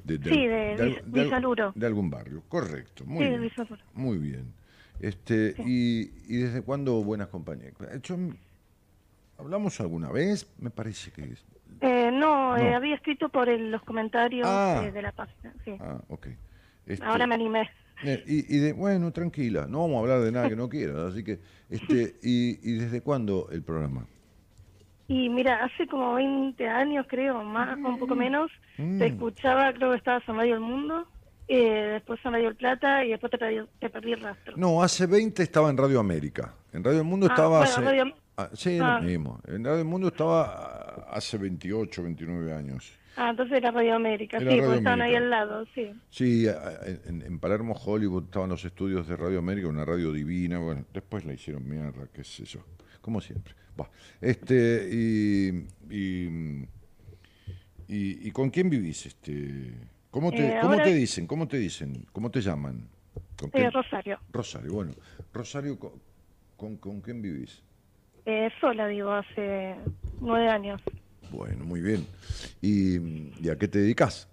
De, sí, de, de, de, algún barrio, correcto. Muy sí, bien. Muy bien. Este, y, y, desde cuándo buenas compañías? Hecho, ¿Hablamos alguna vez? Me parece que eh, no, eh, había escrito por los comentarios ah. de la página. Sí. Ah, ok. Este, Ahora me animé. Eh, y, de, bueno, tranquila, no vamos a hablar de nada que no quieras, así que, este, y, y, desde cuándo el programa? Y mira, hace como 20 años creo, más un poco menos, mm. te escuchaba, creo que estabas en Radio El Mundo, eh, después en Radio El Plata y después te perdí, el rastro. No, hace 20 estaba en Radio América. En Radio El Mundo ah, estaba hace... Ah, sí, lo ah. mismo. En Radio El Mundo estaba hace 28, 29 años. Ah, entonces era Radio América, sí, porque estaban ahí al lado, sí. Sí, en, Palermo, Hollywood, estaban los estudios de Radio América, una radio divina, bueno, después la hicieron mierda, qué sé yo, como siempre. este, y, y, con quién vivís? Este, ¿Cómo te, eh, te dicen? ¿Cómo te dicen? ¿Cómo te llaman? Eh, Rosario. Rosario, bueno. Rosario, ¿con, con, quién vivís? Eh, sola, digo, hace nueve años. Bueno, muy bien. ¿Y, a qué te dedicas?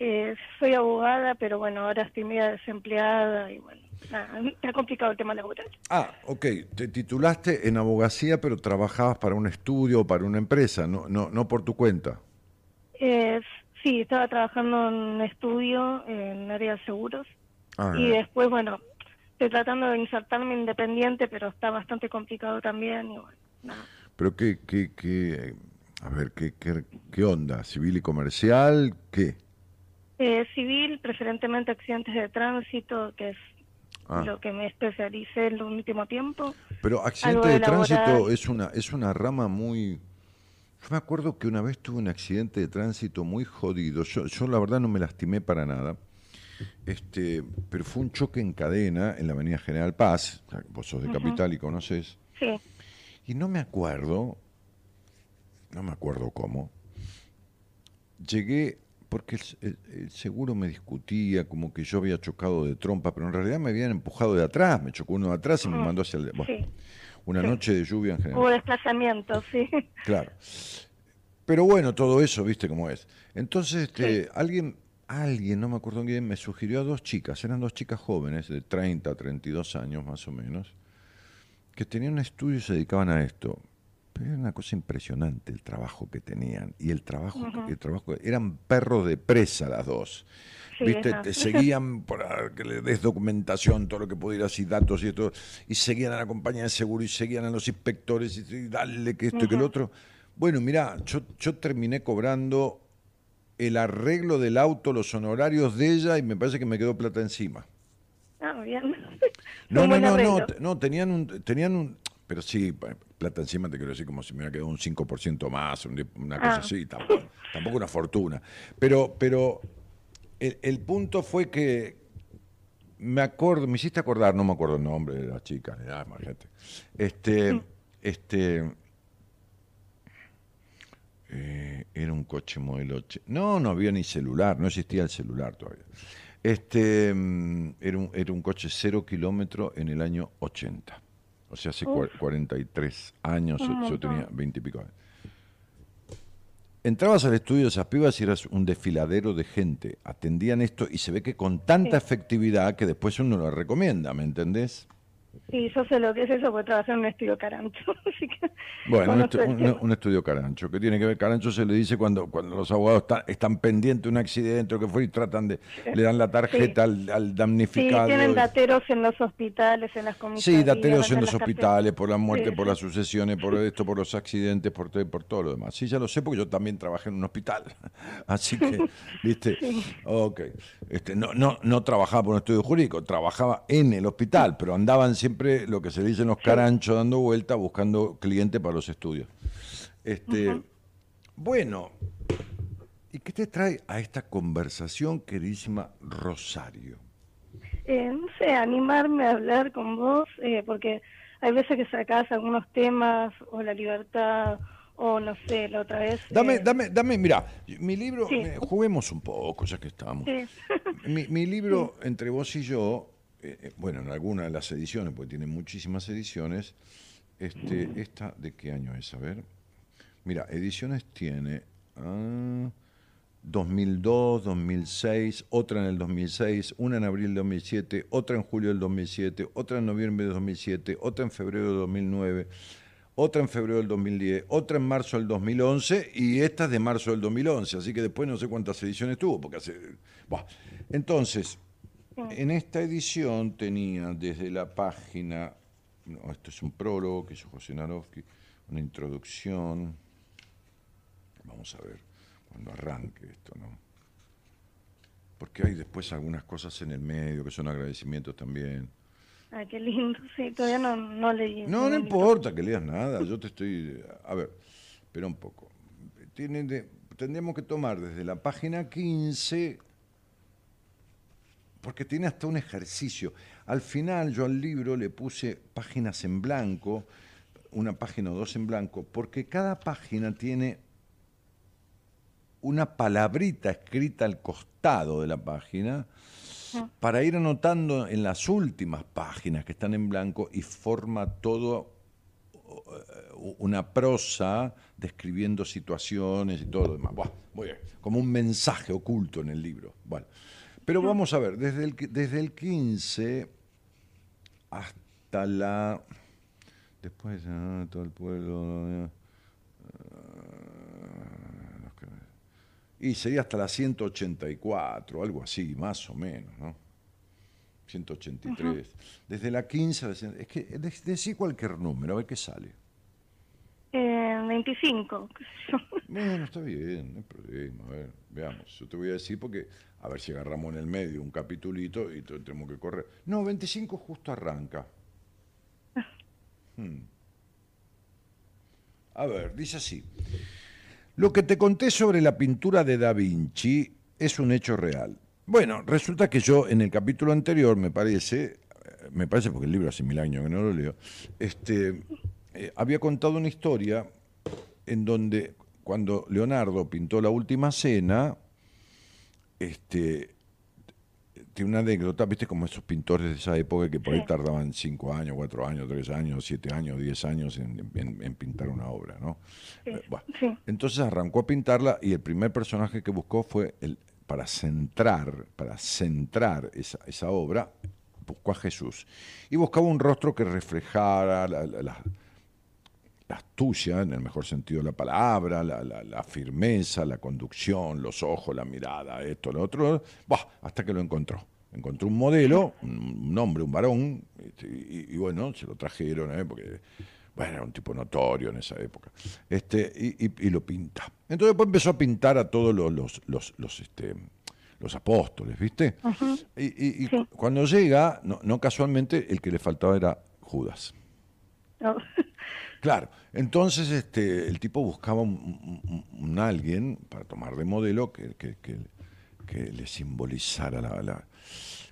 Eh, soy abogada, pero bueno, ahora estoy media desempleada y bueno, me ha complicado el tema laboral. Ah, ok. Te titulaste en abogacía, pero trabajabas para un estudio o para una empresa, no, no, no por tu cuenta. Eh, sí, estaba trabajando en un estudio en área de seguros. Ah, y después, bueno, estoy tratando de insertarme independiente, pero está bastante complicado también. Y bueno, nada. Pero qué, qué, qué, a ver, ¿qué, qué, onda? ¿Civil y comercial? ¿Qué? Eh, civil, preferentemente accidentes de tránsito, que es ah. lo que me especialicé en el último tiempo. Pero accidente de, tránsito es una, es una rama muy... Yo me acuerdo que una vez tuve un accidente de tránsito muy jodido. Yo, yo la verdad no me lastimé para nada. Este, pero fue un choque en cadena en la Avenida General Paz. vos sos de Capital y conoces. Sí. Y no me acuerdo, no me acuerdo cómo, llegué porque el, seguro me discutía como que yo había chocado de trompa, pero en realidad me habían empujado de atrás, me chocó uno de atrás y me mandó hacia el... Bueno, Una noche de lluvia en general. Hubo desplazamiento, sí. Claro. Pero bueno, todo eso, viste cómo es. Entonces, este, alguien, alguien, no me acuerdo quién, me sugirió a dos chicas, eran dos chicas jóvenes, de 30, 32 años más o menos, que tenían un estudio y se dedicaban a esto. Pero era una cosa impresionante el trabajo que tenían. Y el trabajo, el trabajo eran perros de presa las dos. ¿Viste? Te seguían por que le des documentación, todo lo que pudieras y datos y esto. Y seguían a la compañía de seguro y seguían a los inspectores y, dale que esto y que el otro. Bueno, mira, yo, yo terminé cobrando el arreglo del auto, los honorarios de ella y me parece que me quedó plata encima. Ah, bien. No, no, no, no, no, tenían un, tenían un, pero sí, plata encima te quiero decir como si me hubiera quedado un 5% más, una cosa ah. así, tampoco, una fortuna. Pero, pero el, punto fue que me acuerdo, me hiciste acordar, no me acuerdo el nombre de la chica, imagínate. Este, mm. este, eh, era un coche modelo... No, no había ni celular, no existía el celular todavía. Este, mm, era, un, era un coche cero kilómetro en el año 80. O sea, hace 43 años, yo, tenía 20 y pico años. Entrabas al estudio de esas pibas y eras un desfiladero de gente. Atendían esto y se ve que con tanta efectividad que después uno lo recomienda, ¿me entendés? Sí, yo sé lo que es eso porque trabajé en un estudio carancho. bueno, un, estudio carancho. ¿Qué tiene que ver? Carancho se le dice cuando, cuando los abogados están pendientes de un accidente o que fue y tratan de. le dan la tarjeta al, damnificado. Sí, tienen dateros en los hospitales, en las comisarías. Sí, dateros en, los hospitales, por la muerte, por las sucesiones, por esto, por los accidentes, por todo, por todo lo demás. Sí, ya lo sé porque yo también trabajé en un hospital. Así que, ¿viste? Ok. Este, no, no, no trabajaba por un estudio jurídico, trabajaba en el hospital, pero andaban siempre lo que se dice en los caranchos dando vuelta buscando cliente para los estudios. Este, Bueno, ¿y qué te trae a esta conversación, queridísima Rosario? Eh, no sé, animarme a hablar con vos, eh, porque hay veces que sacás algunos temas o la libertad o no sé, la otra vez. Dame, eh, dame, dame, mira, mi libro, juguemos un poco, ya que estamos. Mi, mi, libro, entre vos y yo, eh, eh, bueno, en alguna de las ediciones, porque tiene muchísimas ediciones, este, esta, ¿de qué año es? A ver. Mira, ediciones tiene 2002, ah, 2006, otra en el 2006, una en abril de 2007, otra en julio del 2007, otra en noviembre de 2007, otra en febrero de 2009, otra en febrero del 2010, otra en marzo del 2011 y esta es de marzo del 2011, así que después no sé cuántas ediciones tuvo, porque hace... Entonces, en esta edición tenía desde la página, no, esto es un prólogo que hizo José Narovsky, una introducción. Vamos a ver cuando arranque esto, ¿no? Porque hay después algunas cosas en el medio que son agradecimientos también. Ah, qué lindo, sí, todavía no, no leí. No, no importa que leas nada, yo te estoy... A ver, espera un poco. Tienen de, tendríamos que tomar desde la página 15 porque tiene hasta un ejercicio. Al final yo al libro le puse páginas en blanco, una página o dos en blanco, porque cada página tiene una palabrita escrita al costado de la página ah. para ir anotando en las últimas páginas que están en blanco y forma todo uh, una prosa describiendo situaciones y todo lo demás. muy bien. Como un mensaje oculto en el libro. Bueno. Pero vamos a ver, desde el, desde el 15 hasta la... Después, ah, todo el pueblo... Ah, y sería hasta la 184, algo así, más o menos, ¿no? 183. Desde la 15 Es que decí cualquier número, a ver qué sale. Eh, 25. Bueno, está bien, no hay problema. A ver, veamos. Yo te voy a decir porque a ver si agarramos en el medio un capitulito y tenemos que correr. No, 25 justo arranca. Hmm. A ver, dice así. Lo que te conté sobre la pintura de Da Vinci es un hecho real. Bueno, resulta que yo en el capítulo anterior, me parece, eh, me parece porque el libro hace mil años que no lo leo, este, eh, había contado una historia en donde cuando Leonardo pintó la última cena, este, tiene una anécdota, viste, como esos pintores de esa época que por ahí tardaban cinco años, cuatro años, tres años, siete años, diez años en, pintar una obra, ¿no? Eh, entonces arrancó a pintarla y el primer personaje que buscó fue el para centrar, para centrar esa, esa obra, buscó a Jesús. Y buscaba un rostro que reflejara la, la la astucia, en el mejor sentido de la palabra, la, firmeza, la conducción, los ojos, la mirada, esto, lo otro, hasta que lo encontró. Encontró un modelo, un hombre, un varón, este, y, bueno, se lo trajeron, ¿eh? porque bueno, era un tipo notorio en esa época, este, y, lo pinta. Entonces después empezó a pintar a todos los, los, los, este, los apóstoles, ¿viste? Y, cuando llega, no, no, casualmente, el que le faltaba era Judas. Oh. Claro, entonces este, el tipo buscaba un, alguien para tomar de modelo que, que, le simbolizara la,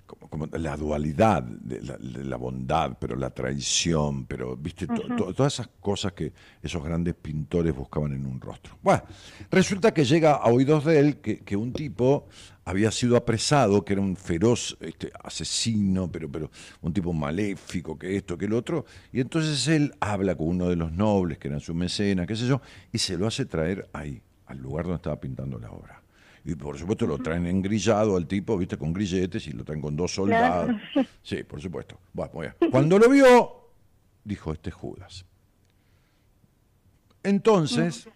como, la dualidad de la, bondad, pero la traición, pero, viste, todas esas cosas que esos grandes pintores buscaban en un rostro. Bueno, resulta que llega a oídos de él que, un tipo había sido apresado, que era un feroz este, asesino, pero, pero un tipo maléfico, que esto, que el otro, y entonces él habla con uno de los nobles, que era su mecena, qué sé yo, y se lo hace traer ahí, al lugar donde estaba pintando la obra. Y por supuesto lo traen engrillado al tipo, viste, con grilletes y lo traen con dos soldados. Sí, por supuesto. Bueno, Cuando lo vio, dijo, este es Judas. Entonces,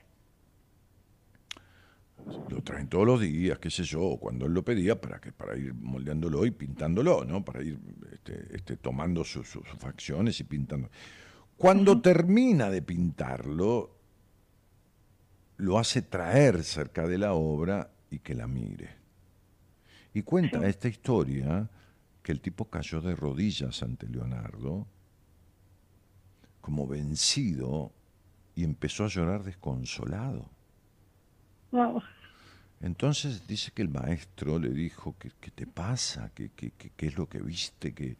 lo traen todos los días, qué sé yo, cuando él lo pedía, para, que, para ir moldeándolo y pintándolo, ¿no? Para ir este, este, tomando sus facciones y pintando. Cuando termina de pintarlo, lo hace traer cerca de la obra y que la mire. Y cuenta esta historia que el tipo cayó de rodillas ante Leonardo, como vencido, y empezó a llorar desconsolado. Entonces dice que el maestro le dijo, ¿qué, te pasa? ¿Qué, qué, qué, es lo que viste? que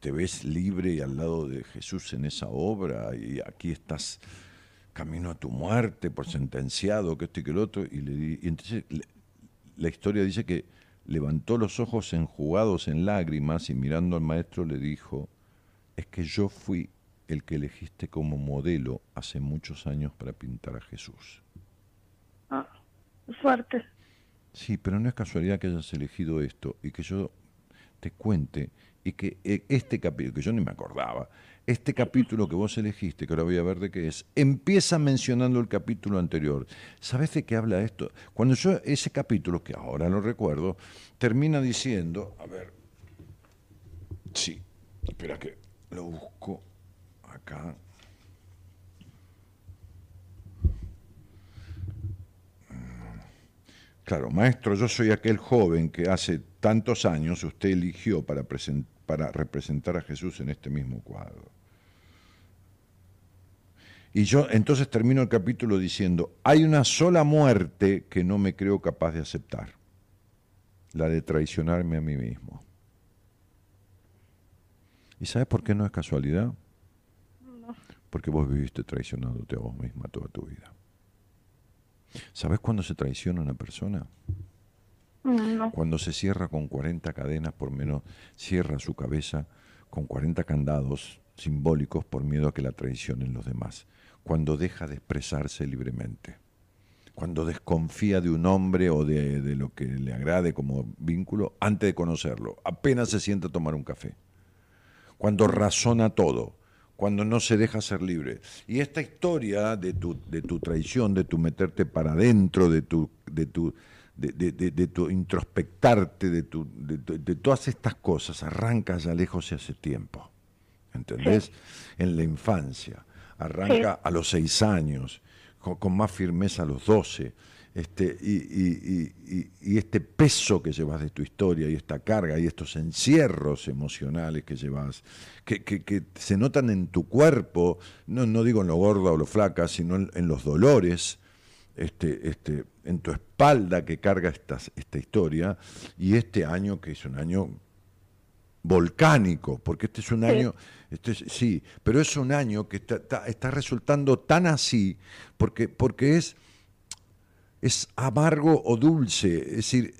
te ves libre y al lado de Jesús en esa obra y aquí estás camino a tu muerte por sentenciado, que esto y que el otro, y, le, entonces la historia dice que levantó los ojos enjugados en lágrimas y mirando al maestro le dijo, es que yo fui el que elegiste como modelo hace muchos años para pintar a Jesús. Ah, fuerte. Sí, pero no es casualidad que hayas elegido esto y que yo te cuente y que eh, este capítulo, que yo ni me acordaba, este capítulo que vos elegiste, que ahora voy a ver de qué es, empieza mencionando el capítulo anterior. ¿Sabes de qué habla esto? Cuando yo, ese capítulo, que ahora lo recuerdo, termina diciendo, a ver, sí, espera que lo busco acá. Claro, maestro, yo soy aquel joven que hace tantos años usted eligió para, para representar a Jesús en este mismo cuadro. Y yo entonces termino el capítulo diciendo, hay una sola muerte que no me creo capaz de aceptar, la de traicionarme a mí mismo. ¿Y sabes por qué no es casualidad? Porque vos viviste traicionándote a vos misma toda tu vida. ¿Sabes cuándo se traiciona una persona? Cuando se cierra con 40 cadenas por menos, cierra su cabeza con 40 candados simbólicos por miedo a que la traicionen los demás. Cuando deja de expresarse libremente, cuando desconfía de un hombre o de, lo que le agrade como vínculo antes de conocerlo, apenas se sienta a tomar un café, cuando razona todo, cuando no se deja ser libre. Y esta historia de tu, de tu traición, de tu meterte para adentro, de tu, de tu, de, tu introspectarte, de, tu, de, todas estas cosas, arranca ya lejos y hace tiempo. ¿Entendés? En la infancia arranca a los seis años, con, más firmeza a los doce. Este, y, este peso que llevas de tu historia y esta carga y estos encierros emocionales que llevas, que, se notan en tu cuerpo, no, no digo en lo gorda o lo flaca, sino en, los dolores, este, este, en tu espalda que carga esta, esta historia, y este año que es un año volcánico, porque este es un año, este sí, pero es un año que está, está, resultando tan así, porque, porque es, es amargo o dulce, es decir,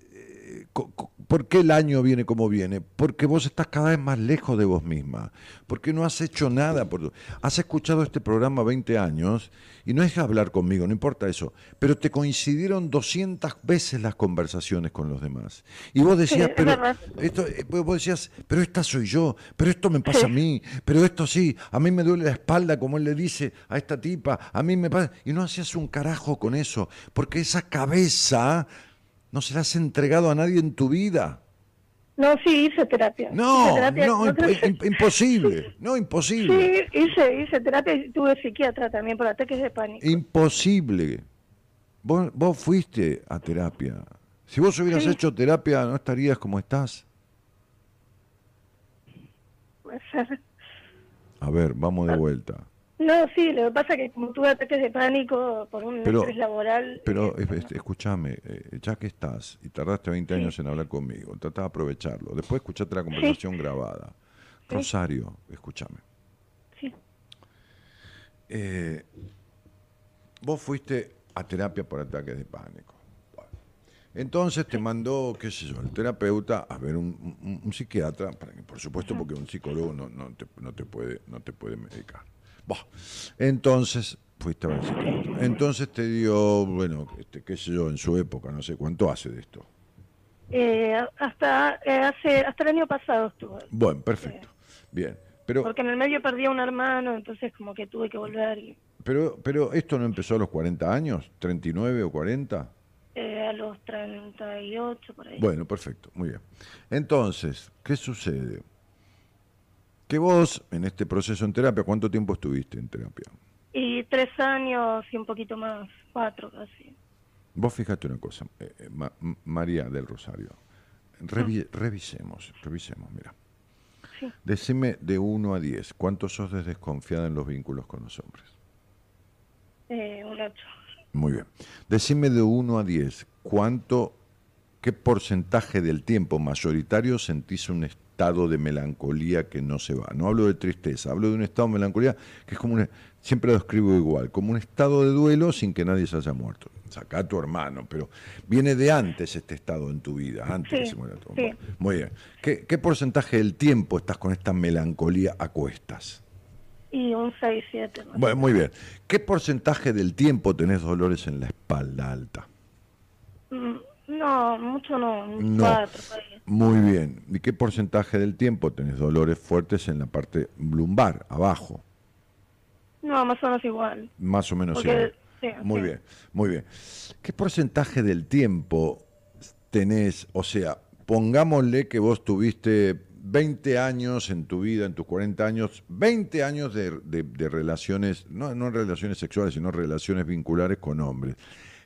¿Por qué el año viene como viene? Porque vos estás cada vez más lejos de vos misma. Porque no has hecho nada. Por... Has escuchado este programa 20 años y no es hablar conmigo, no importa eso. Pero te coincidieron 200 veces las conversaciones con los demás. Y vos decías, pero esto, eh, vos decías, pero esta soy yo, pero esto me pasa a mí, pero esto sí, a mí me duele la espalda, como él le dice a esta tipa, a mí me pasa. Y no hacías un carajo con eso, porque esa cabeza no se la has entregado a nadie en tu vida. No, sí, hice terapia. No, no, imposible. No, imposible. Sí, hice, hice terapia y tuve psiquiatra también por ataques de pánico. Imposible. Vos, vos fuiste a terapia. Si vos hubieras hecho terapia, ¿no estarías como estás? Puede ser. A ver, vamos de vuelta. No, sí, lo que pasa es que como tuve ataques de pánico por un estrés laboral... Pero eh, este, escúchame, eh, ya que estás y tardaste 20 años en hablar conmigo, trata de aprovecharlo. Después escuchate la conversación grabada. Rosario, escúchame. Sí. Eh, vos fuiste a terapia por ataques de pánico. Entonces te mandó, qué sé yo, el terapeuta a ver un, psiquiatra, por supuesto porque un psicólogo no, no, te, no, te, puede, no te puede medicar. Entonces, fuiste a ver psiquiatra. Entonces te dio, bueno, este, qué sé yo, en su época, no sé cuánto hace de esto. Eh, hasta, eh, hace, hasta el año pasado estuvo. Bueno, perfecto. Bien. Pero, Porque en el medio perdí a un hermano, entonces como que tuve que volver. Y... Pero, pero esto no empezó a los 40 años, 39 o 40. Eh, a los 38, por ahí. Bueno, perfecto, muy bien. Entonces, ¿qué sucede? Que vos, en este proceso en terapia, ¿cuánto tiempo estuviste en terapia? Y tres años y un poquito más, cuatro casi. Vos fíjate una cosa, eh, eh, María del Rosario. Revisemos, revisemos, mira. Decime de 1 a 10, ¿cuánto sos desconfiada en los vínculos con los hombres? Eh, un 8. Muy bien. Decime de 1 a 10, ¿cuánto, qué porcentaje del tiempo mayoritario sentís un estado de melancolía que no se va? No hablo de tristeza, hablo de un estado de melancolía que es como un, siempre lo escribo igual, como un estado de duelo sin que nadie se haya muerto. Saca a tu hermano, pero viene de antes este estado en tu vida, antes que se muera tu hermano. Muy bien. ¿Qué, ¿Qué porcentaje del tiempo estás con esta melancolía a cuestas? Y un 6, 7. Bueno, muy bien. ¿Qué porcentaje del tiempo tenés dolores en la espalda alta? Mm, no, mucho no. no. muy bien. ¿Y qué porcentaje del tiempo tenés dolores fuertes en la parte lumbar, abajo? No, más o menos igual. Más o menos igual. muy bien, muy bien. ¿Qué porcentaje del tiempo tenés, o sea, pongámosle que vos tuviste 20 años en tu vida, en tus 40 años, 20 años de, relaciones, no, no relaciones sexuales, sino relaciones vinculares con hombres.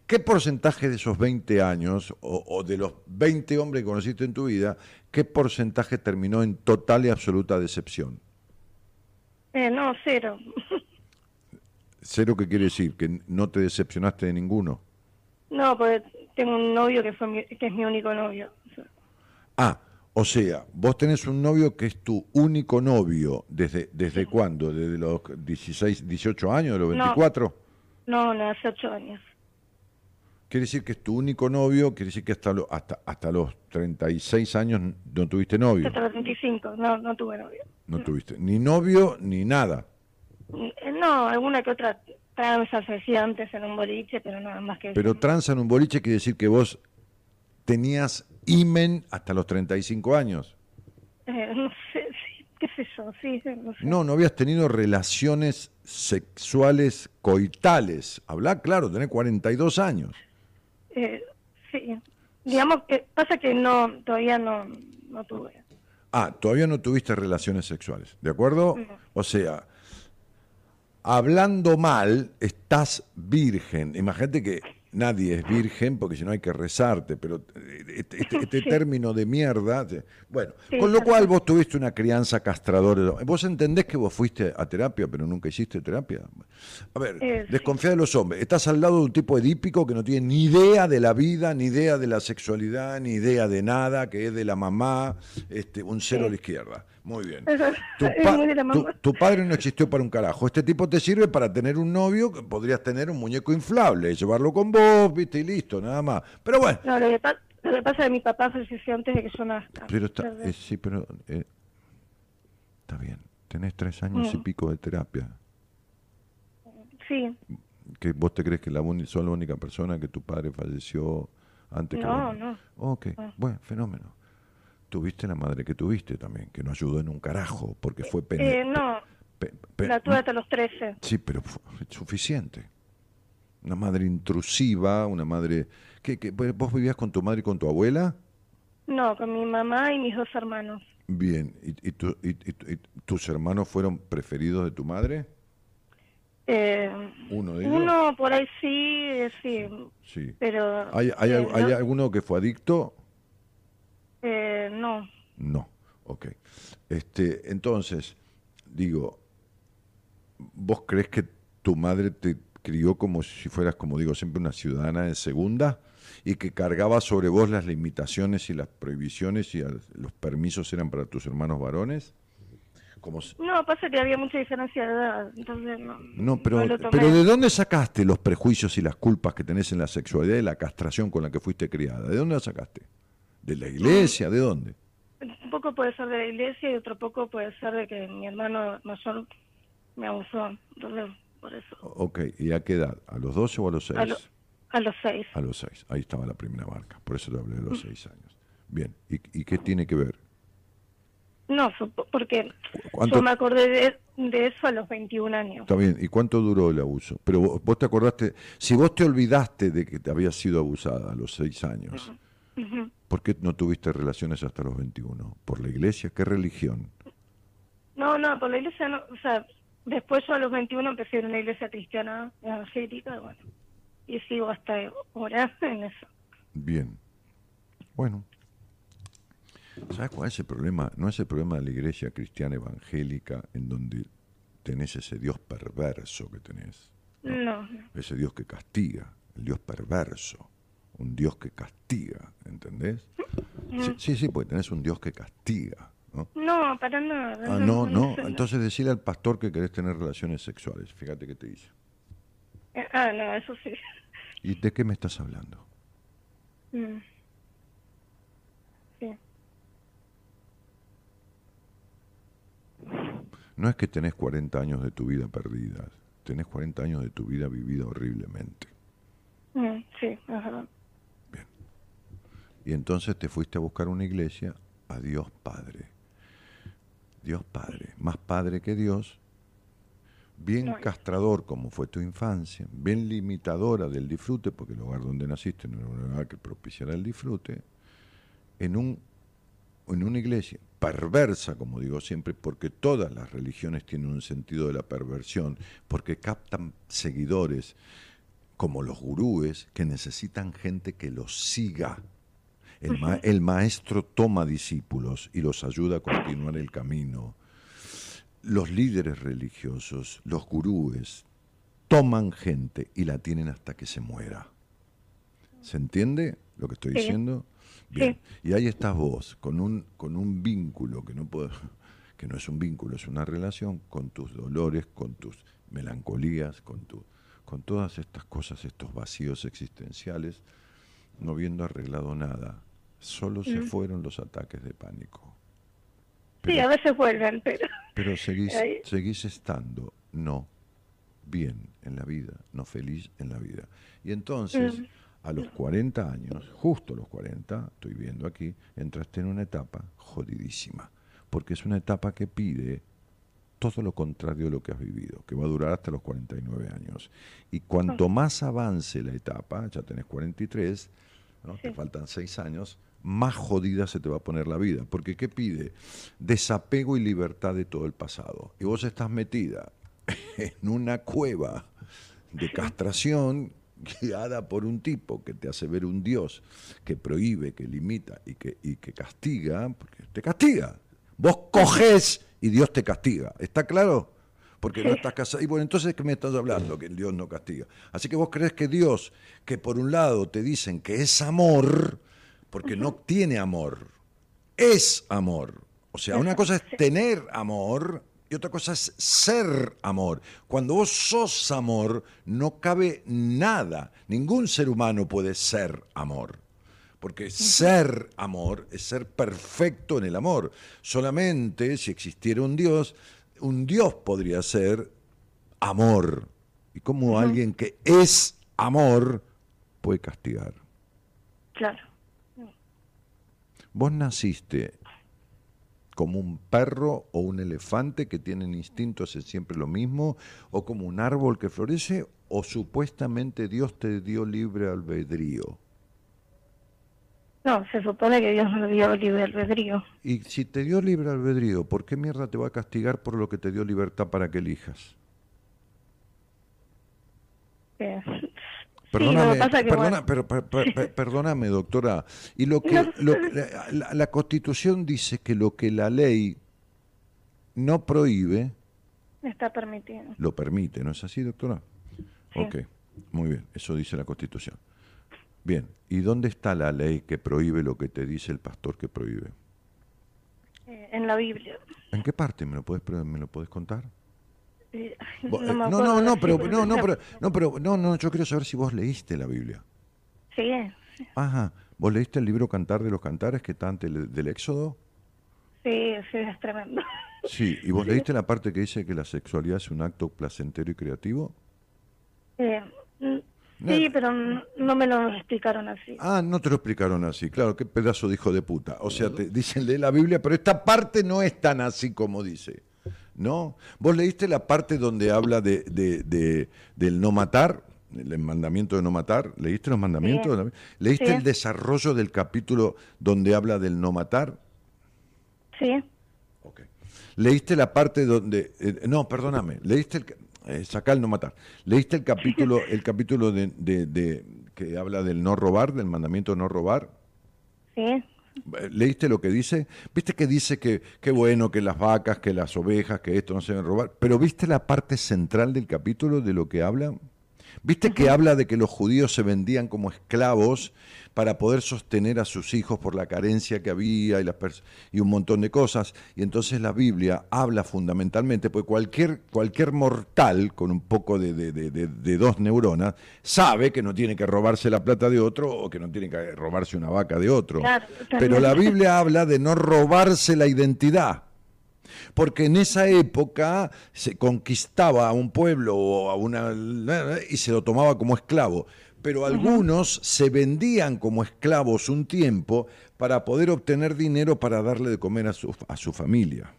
¿Qué porcentaje de esos 20 años, o, de los 20 hombres que conociste en tu vida, qué porcentaje terminó en total y absoluta decepción? Eh, no, cero. ¿Cero qué quiere decir? ¿Que no te decepcionaste de ninguno? No, porque tengo un novio que, fue que es mi único novio. Ah, o sea, vos tenés un novio que es tu único novio. ¿Desde, desde cuándo? ¿Desde los 16, 18 años, de los 24? No, no, hace 8 años. Quiere decir que es tu único novio, quiere decir que hasta, hasta, hasta los 36 años no tuviste novio. Hasta los 35, no, no tuve novio. No tuviste ni novio ni nada. Eh, no, alguna que otra tranza se hacía antes en un boliche, pero nada más que Pero tranza en un boliche quiere decir que vos tenías imen hasta los 35 años. Eh, no sé, qué sé yo, sí, no sé. No, no habías tenido relaciones sexuales coitales. Habla claro, tenés 42 años. Eh, sí, digamos que pasa que no, todavía no, no tuve. Ah, todavía no tuviste relaciones sexuales, ¿de acuerdo? O sea, hablando mal, estás virgen. Imagínate que nadie es virgen porque si no hay que rezarte, pero eh, este, este, este término de mierda, bueno, con lo cual vos tuviste una crianza castradora. Vos entendés que vos fuiste a terapia, pero nunca hiciste terapia. A ver, eh, desconfía de los hombres. Estás al lado de un tipo edípico que no tiene ni idea de la vida, ni idea de la sexualidad, ni idea de nada, que es de la mamá, este, un cero a la izquierda. Muy bien. Tu, padre no existió para un carajo. Este tipo te sirve para tener un novio, que podrías tener un muñeco inflable, llevarlo con vos, viste, y listo, nada más. Pero bueno. No, lo que, pasa es que mi papá falleció antes de que yo nazca. Pero está, eh, sí, pero eh, está bien. Tenés tres años y mm. pico de terapia. Sí. ¿Que vos te crees que la única persona que tu padre falleció antes que No, no. Ok, bueno, fenómeno tuviste la madre que tuviste también, que no ayudó en un carajo, porque fue pena. Eh, no, la tuve hasta los 13. Sí, pero fue suficiente. Una madre intrusiva, una madre... ¿Qué, qué, vos vivías con tu madre y con tu abuela? No, con mi mamá y mis dos hermanos. Bien, ¿y, y, y, tus hermanos fueron preferidos de tu madre? Eh, uno de ellos. Uno por ahí sí, sí. Sí. Pero. ¿Hay, hay, eh, ¿hay alguno que fue adicto? Eh, no. No, ok. Este, entonces, digo, ¿vos crees que tu madre te crió como si fueras, como digo siempre, una ciudadana de segunda y que cargaba sobre vos las limitaciones y las prohibiciones y los permisos eran para tus hermanos varones? No, pasa que había mucha diferencia de edad, entonces no. pero, pero ¿de dónde sacaste los prejuicios y las culpas que tenés en la sexualidad y la castración con la que fuiste criada? ¿De dónde la sacaste? ¿De la iglesia? ¿De dónde? Un poco puede ser de la iglesia y otro poco puede ser de que mi hermano mayor me abusó, entonces por eso. Ok, ¿y a qué edad? ¿A los 12 o a los 6? A, los 6. A los 6, ahí estaba la primera marca, por eso te hablé de los 6 años. Bien, ¿y, ¿y qué tiene que ver? No, porque yo me acordé de, eso a los 21 años. Está bien, ¿y cuánto duró el abuso? Pero vos, te acordaste, si vos te olvidaste de que te habías sido abusada a los 6 años, ¿por qué no tuviste relaciones hasta los 21? ¿Por la iglesia? ¿Qué religión? No, no, por la iglesia no, o sea, después yo a los 21 empecé en una iglesia cristiana evangélica, bueno, y sigo hasta ahora en eso. Bien, bueno, ¿Sabes cuál es el problema? No es el problema de la iglesia cristiana evangélica en donde tenés ese Dios perverso que tenés. No. Ese Dios que castiga, el Dios perverso, un Dios que castiga, ¿entendés? Sí, sí, porque tenés un Dios que castiga. ¿No? No, para nada. Ah, no, no. Entonces decirle al pastor que querés tener relaciones sexuales. Fíjate qué te dice. Eh, ah, no, eso sí. ¿Y de qué me estás hablando? Mm. No es que tenés 40 años de tu vida perdida, tenés 40 años de tu vida vivida horriblemente. Mm, sí, ajá. Bien. Y entonces te fuiste a buscar una iglesia a Dios Padre. Dios Padre, más Padre que Dios, bien castrador como fue tu infancia, bien limitadora del disfrute, porque el lugar donde naciste no era un lugar que propiciara el disfrute, en, un, en una iglesia perversa, como digo siempre, porque todas las religiones tienen un sentido de la perversión, porque captan seguidores como los gurúes que necesitan gente que los siga. El, el maestro toma discípulos y los ayuda a continuar el camino. Los líderes religiosos, los gurúes, toman gente y la tienen hasta que se muera. ¿Se entiende lo que estoy diciendo? Y ahí estás vos, con un, con un vínculo que no, puedo, que no es un vínculo, es una relación con tus dolores, con tus melancolías, con, tu, con todas estas cosas, estos vacíos existenciales, no habiendo arreglado nada. Solo se mm. fueron los ataques de pánico. sí, a veces vuelven, pero... Pero seguís, seguís estando, no, bien en la vida, no feliz en la vida. Y entonces... Mm a los 40 años, justo a los 40, estoy viendo aquí, entraste en una etapa jodidísima, porque es una etapa que pide todo lo contrario de lo que has vivido, que va a durar hasta los 49 años. Y cuanto más avance la etapa, ya tenés 43, te faltan 6 años, más jodida se te va a poner la vida. Porque ¿qué pide? Desapego y libertad de todo el pasado. Y vos estás metida en una cueva de castración guiada por un tipo que te hace ver un Dios que prohíbe, que limita y que, y que castiga, porque te castiga. Vos coges y Dios te castiga. ¿Está claro? Porque no estás casado. Y bueno, entonces, ¿qué me estás hablando? Que Dios no castiga. Así que vos crees que Dios, que por un lado te dicen que es amor, porque no tiene amor, es amor. O sea, una cosa es tener amor y otra cosa es ser amor. Cuando vos sos amor, no cabe nada. Ningún ser humano puede ser amor. Porque ser amor es ser perfecto en el amor. Solamente si existiera un Dios, un Dios podría ser amor. Y como alguien que es amor puede castigar. Claro. Vos naciste como un perro o un elefante que tienen instintos es siempre lo mismo, o como un árbol que florece, o supuestamente Dios te dio libre albedrío. No, se supone que Dios me dio libre albedrío. Y si te dio libre albedrío, ¿por qué mierda te va a castigar por lo que te dio libertad para que elijas? Eh, Perdóname, pero, perdóname, doctora. Y lo que la, Constitución dice que lo que la ley no prohíbe, Está permitido. Lo permite, ¿no es así, doctora? Sí. Ok, muy bien, eso dice la Constitución. Bien, ¿y dónde está la ley que prohíbe lo que te dice el pastor que prohíbe? Eh, en la Biblia. ¿En qué parte? ¿Me lo puedes, me lo puedes contar? Eh, no, no, no, pero, no, no, pero, no, pero, no, no, yo quiero saber si vos leíste la Biblia. Sí. Ajá. ¿Vos leíste el libro Cantar de los Cantares que está antes del Éxodo? Sí, sí, es tremendo. Sí, ¿y vos leíste la parte que dice que la sexualidad es un acto placentero y creativo? Eh, Sí, pero no me lo explicaron así. Ah, no te lo explicaron así, claro, qué pedazo de hijo de puta. O sea, te dicen lee la Biblia, pero esta parte no es tan así como dice. ¿No? ¿Vos leíste la parte donde habla de, de, del no matar? El mandamiento de no matar. ¿Leíste los mandamientos? ¿Leíste el desarrollo del capítulo donde habla del no matar? Sí. ¿Leíste la parte donde... Eh, no, perdóname. ¿Leíste el, eh, sacar no matar. ¿Leíste el capítulo, el capítulo de, de, que habla del no robar, del mandamiento de no robar? Sí. Eh, ¿Leíste lo que dice? ¿Viste que dice que qué bueno que las vacas, que las ovejas, que esto no se deben robar? Pero ¿viste la parte central del capítulo de lo que habla? ¿Viste que habla de que los judíos se vendían como esclavos para poder sostener a sus hijos por la carencia que había y, las y un montón de cosas. Y entonces la Biblia habla fundamentalmente, porque cualquier, cualquier mortal con un poco de, de, dos neuronas sabe que no tiene que robarse la plata de otro o que no tiene que robarse una vaca de otro. Pero la Biblia habla de no robarse la identidad porque en esa época se conquistaba a un pueblo o a una y se lo tomaba como esclavo pero algunos se vendían como esclavos un tiempo para poder obtener dinero para darle de comer a su, a su familia.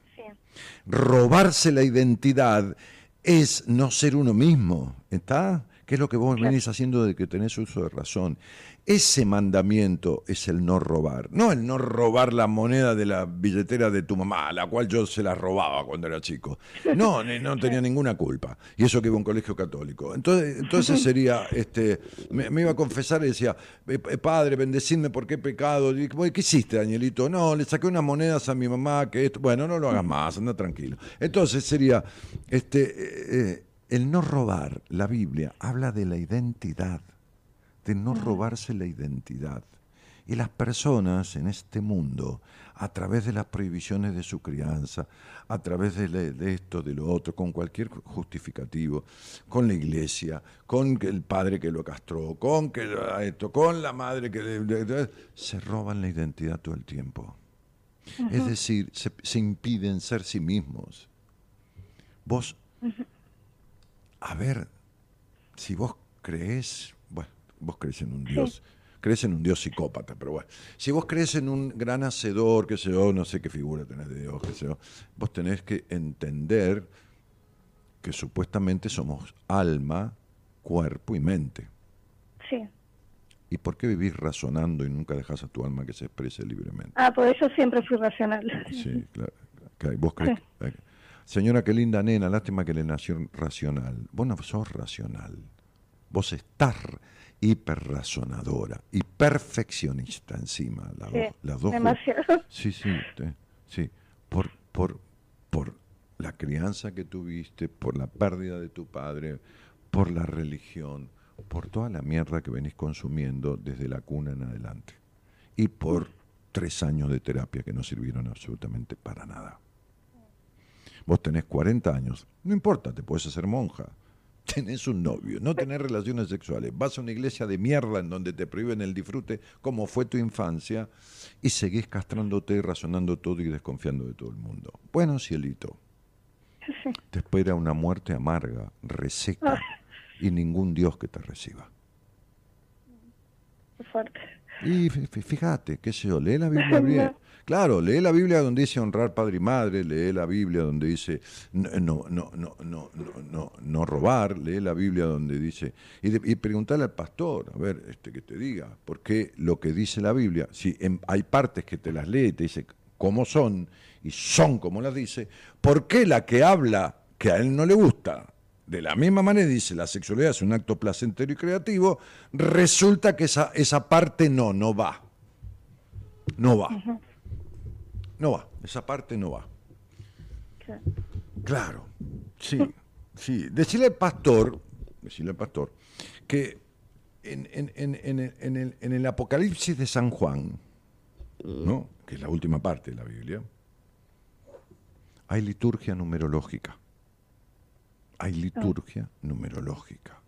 Robarse la identidad es no ser uno mismo, ¿está? ¿Qué es lo que vos venís haciendo de que tenés uso de razón? Ese mandamiento es el no robar, no el no robar la moneda de la billetera de tu mamá, la cual yo se la robaba cuando era chico. No, no tenía ninguna culpa. Y eso que iba a un colegio católico. Entonces, entonces sería, este, me, iba a confesar y decía, eh, eh, padre, bendecidme porque he pecado. ¿Qué hiciste, Danielito? No, le saqué unas monedas a mi mamá, que esto, bueno, no lo hagas más, anda tranquilo. Entonces sería, este, eh, el no robar, la Biblia habla de la identidad de no robarse la identidad. Y las personas en este mundo, a través de las prohibiciones de su crianza, a través de, esto, de lo otro, con cualquier justificativo, con la iglesia, con el padre que lo castró, con que esto, con la madre que se roban la identidad todo el tiempo. Es decir, se, impiden ser sí mismos. Vos, a ver, si vos crees vos crees en un Dios, crees en un Dios psicópata, pero bueno, si vos crees en un gran hacedor, qué sé yo, no sé qué figura tenés de Dios, qué sé yo, vos tenés que entender que supuestamente somos alma, cuerpo y mente. Sí. ¿Y por qué vivís razonando y nunca dejas a tu alma que se exprese libremente? Ah, por eso siempre fui racional. Sí, claro. Vos crees. Señora, qué linda nena, lástima que le nació racional. Vos no sos racional. Vos estás hiperrazonadora y perfeccionista encima, las dos. Sí, sí, sí, por, por, por la crianza que tuviste, por la pérdida de tu padre, por la religión, por toda la mierda que venís consumiendo desde la cuna en adelante. Y por tres años de terapia que no sirvieron absolutamente para nada. Vos tenés 40 años, no importa, te puedes hacer monja tenés un novio, no tenés relaciones sexuales, vas a una iglesia de mierda en donde te prohíben el disfrute, como fue tu infancia, y seguís castrándote, razonando todo y desconfiando de todo el mundo. Bueno, cielito, te espera una muerte amarga, reseca, y ningún Dios que te reciba. Fuerte. Y fíjate, qué sé yo, lee la Biblia bien. Claro, lee la Biblia donde dice honrar padre y madre, lee la Biblia donde dice no, no, no, no, no, no, robar, lee la Biblia donde dice. Y, y preguntarle al pastor, a ver, este que te diga, por qué lo que dice la Biblia, si hay partes que te las lee y te dice cómo son, y son como las dice, ¿por qué la que habla que a él no le gusta? De la misma manera dice la sexualidad es un acto placentero y creativo, resulta que esa, esa parte no, no va. No va. No va, esa parte no va. Claro, sí, sí. Decirle al pastor, decirle al pastor, que en, el, en, el, Apocalipsis de San Juan, ¿no? que es la última parte de la Biblia, hay liturgia numerológica. Hay liturgia numerológica.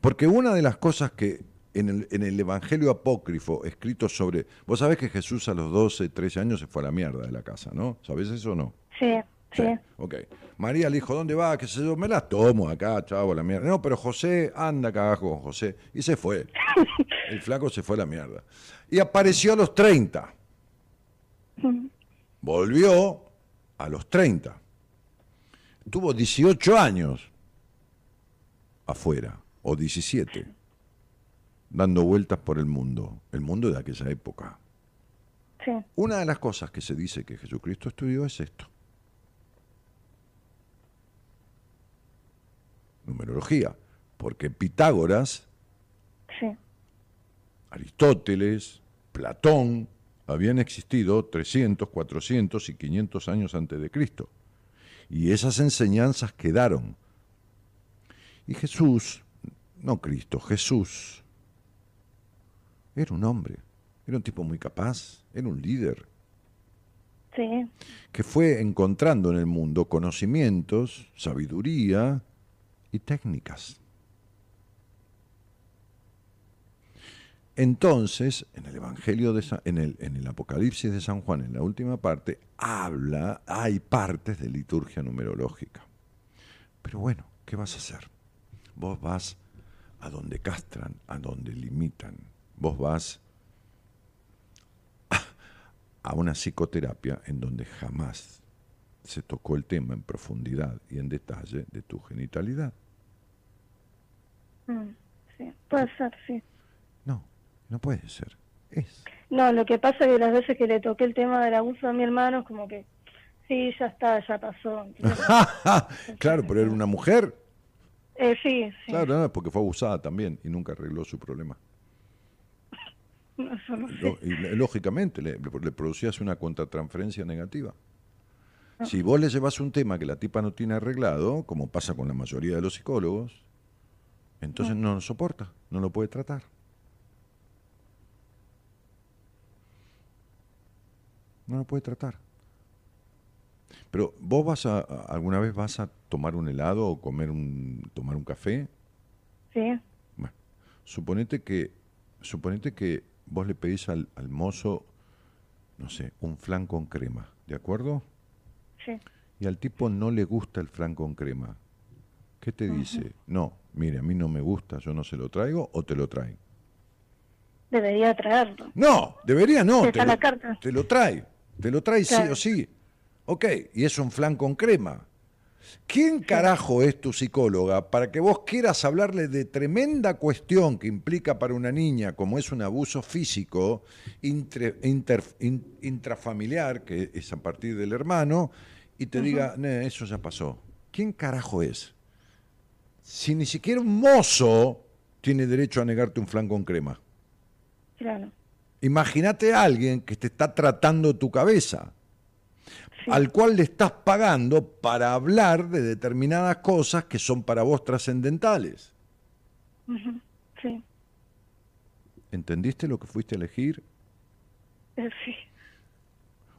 Porque una de las cosas que en el, en el, Evangelio apócrifo escrito sobre... Vos sabés que Jesús a los 12, 13 años se fue a la mierda de la casa, ¿no? ¿Sabés eso o no? Sí, sí. Ok. María le dijo, ¿dónde va? ¿Qué sé yo? Me las tomo acá, chavo, la mierda. No, pero José, anda cagajo con José. Y se fue. el flaco se fue a la mierda. Y apareció a los 30. Volvió a los 30. Tuvo 18 años afuera, o 17 dando vueltas por el mundo, el mundo de aquella época. Una de las cosas que se dice que Jesucristo estudió es esto. Numerología, porque Pitágoras, Aristóteles, Platón habían existido 300, 400 y 500 años antes de Cristo. Y esas enseñanzas quedaron. Y Jesús, no Cristo, Jesús, era un hombre, era un tipo muy capaz, era un líder. Sí. Que fue encontrando en el mundo conocimientos, sabiduría y técnicas. Entonces, en el Evangelio de en, el, en el Apocalipsis de San Juan, en la última parte, habla, hay partes de liturgia numerológica. Pero bueno, ¿qué vas a hacer? Vos vas a donde castran, a donde limitan vos vas a una psicoterapia en donde jamás se tocó el tema en profundidad y en detalle de tu genitalidad. Mm, sí, puede ser, sí. No, no puede ser. Es. No, lo que pasa es que las veces que le toqué el tema del abuso a mi hermano es como que, sí, ya está, ya pasó. claro, pero era una mujer. Eh, sí, sí. Claro, porque fue abusada también y nunca arregló su problema. Lógicamente le, producías una contratransferencia negativa. Ah. Si vos le llevas un tema que la tipa no tiene arreglado, como pasa con la mayoría de los psicólogos, entonces ah. no lo soporta, no lo puede tratar. No lo puede tratar. Pero vos vas a, alguna vez vas a tomar un helado o comer un tomar un café? Sí. Bueno, suponete que suponete que vos le pedís al, mozo, no sé, un flan con crema, ¿de acuerdo? Sí. Y al tipo no le gusta el flan con crema. ¿Qué te dice? No, mire, a mí no me gusta, yo no se lo traigo o te lo traen. Debería traerlo. No, debería no. Te, lo, carta. te lo trae. Te lo trae sí o sí. Ok, y es un flan con crema. ¿Quién carajo es tu psicóloga para que vos quieras hablarle de tremenda cuestión que implica para una niña, como es un abuso físico intrafamiliar, que es a partir del hermano, y te diga, eso ya pasó? ¿Quién carajo es? Si ni siquiera un mozo tiene derecho a negarte un flan con crema. Claro. Imagínate a alguien que te está tratando tu cabeza al cual le estás pagando para hablar de determinadas cosas que son para vos trascendentales. Sí. ¿Entendiste lo que fuiste a elegir? Eh, sí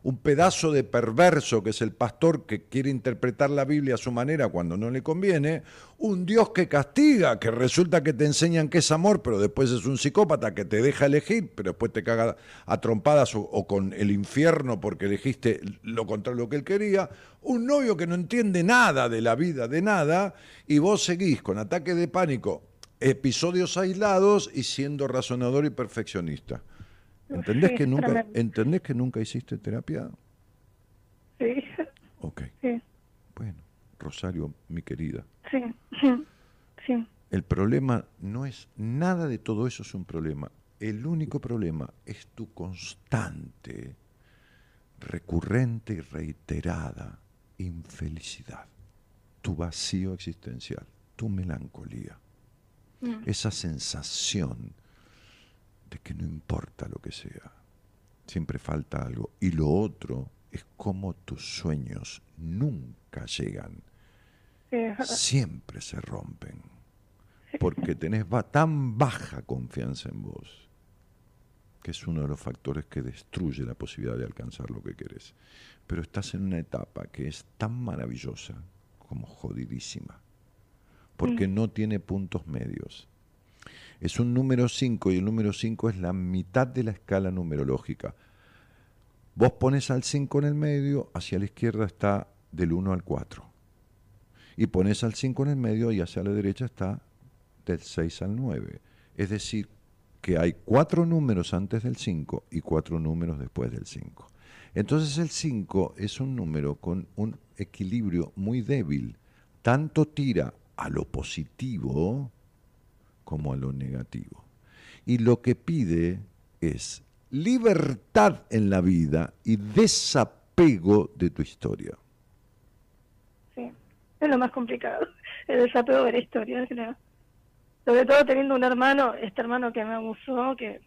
un pedazo de perverso que es el pastor que quiere interpretar la Biblia a su manera cuando no le conviene, un Dios que castiga, que resulta que te enseñan que es amor, pero después es un psicópata que te deja elegir, pero después te caga a trompadas o, con el infierno porque elegiste lo contrario que él quería, un novio que no entiende nada de la vida, de nada, y vos seguís con ataque de pánico, episodios aislados y siendo razonador y perfeccionista. ¿Entendés, que nunca, ¿Entendés que nunca hiciste terapia? Sí. Ok. Sí. Bueno, Rosario, mi querida. Sí. Sí. El problema no es, nada de todo eso es un problema. El único problema es tu constante, recurrente y reiterada infelicidad, tu vacío existencial, tu melancolía, mm. esa sensación que no importa lo que sea, siempre falta algo. Y lo otro es como tus sueños nunca llegan. Siempre se rompen. Porque tenés tan baja confianza en vos, que es uno de los factores que destruye la posibilidad de alcanzar lo que querés. Pero estás en una etapa que es tan maravillosa como jodidísima, porque no tiene puntos medios. Es un número 5 y el número 5 es la mitad de la escala numerológica. Vos pones al 5 en el medio, hacia la izquierda está del 1 al 4. Y pones al 5 en el medio y hacia la derecha está del 6 al 9. Es decir, que hay cuatro números antes del 5 y cuatro números después del 5. Entonces el 5 es un número con un equilibrio muy débil. Tanto tira a lo positivo como a lo negativo. Y lo que pide es libertad en la vida y desapego de tu historia. Sí, es lo más complicado, el desapego de la historia, creo. Sobre todo teniendo un hermano, este hermano que me abusó, que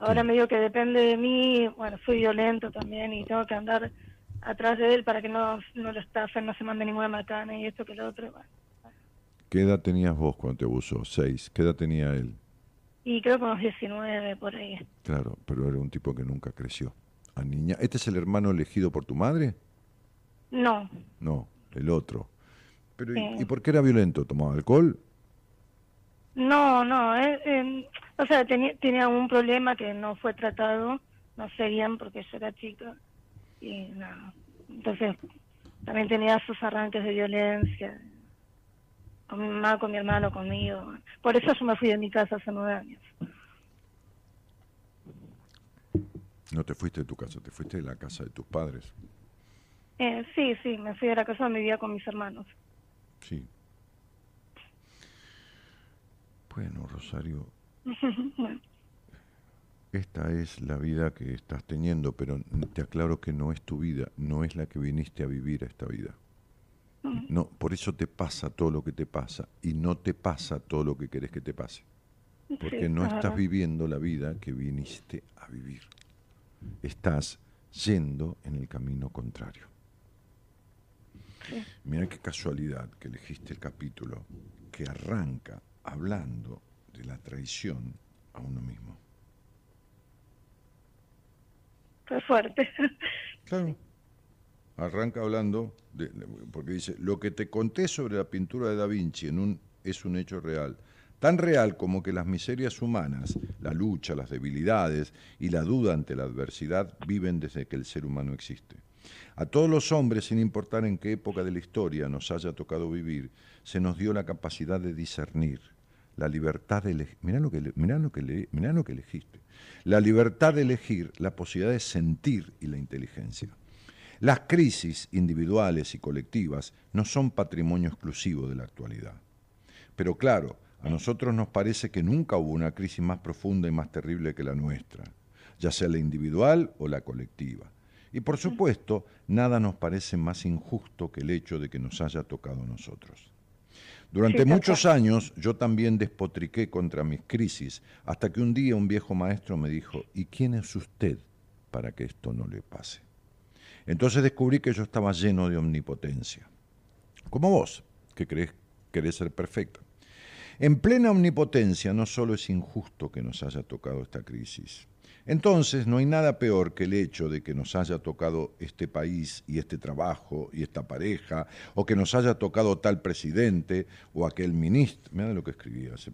ahora me dijo que depende de mí, bueno, soy violento también y tengo que andar atrás de él para que no, no lo estafen, no se mande ninguna macana y esto que lo otro. ¿Qué edad tenías vos cuando te abusó? Seis. ¿Qué edad tenía él? Y creo que unos 19 por ahí. Claro, pero era un tipo que nunca creció. A niña. ¿Este es el hermano elegido por tu madre? No. No, el otro. Pero, ¿y, por qué era violento? ¿Tomaba alcohol? No, no. Eh, o sea, tenía, tenía un problema que no fue tratado. No sé bien porque yo era chica. Y nada. Entonces, también tenía sus arranques de violencia con mi mamá, con mi hermano, conmigo. Por eso yo me fui de mi casa hace nueve años. No te fuiste de tu casa, te fuiste de la casa de tus padres. Eh, sí, sí, me fui de la casa donde vivía con mis hermanos. Sí. Bueno, Rosario. Esta es la vida que estás teniendo, pero te aclaro que no es tu vida, no es la que viniste a vivir a esta vida. No, por eso te pasa todo lo que te pasa y no te pasa todo lo que querés que te pase. Porque no estás viviendo la vida que viniste a vivir. Estás yendo en el camino contrario. Mira qué casualidad que elegiste el capítulo que arranca hablando de la traición a uno mismo. Qué fuerte. Claro arranca hablando, porque dice, lo que te conté sobre la pintura de Da Vinci es un hecho real, tan real como que las miserias humanas, la lucha, las debilidades y la duda ante la adversidad viven desde que el ser humano existe. A todos los hombres, sin importar en qué época de la historia nos haya tocado vivir, se nos dio la capacidad de discernir, la libertad de elegir, mirá lo que elegiste, la libertad de elegir, la posibilidad de sentir y la inteligencia. Las crisis individuales y colectivas no son patrimonio exclusivo de la actualidad. Pero claro, a nosotros nos parece que nunca hubo una crisis más profunda y más terrible que la nuestra, ya sea la individual o la colectiva. Y por supuesto, nada nos parece más injusto que el hecho de que nos haya tocado a nosotros. Durante muchos años yo también despotriqué contra mis crisis, hasta que un día un viejo maestro me dijo, ¿y quién es usted para que esto no le pase? Entonces descubrí que yo estaba lleno de omnipotencia. Como vos, que crees querés ser perfecta. En plena omnipotencia no solo es injusto que nos haya tocado esta crisis. Entonces no hay nada peor que el hecho de que nos haya tocado este país y este trabajo y esta pareja, o que nos haya tocado tal presidente o aquel ministro. Mira lo que escribí hace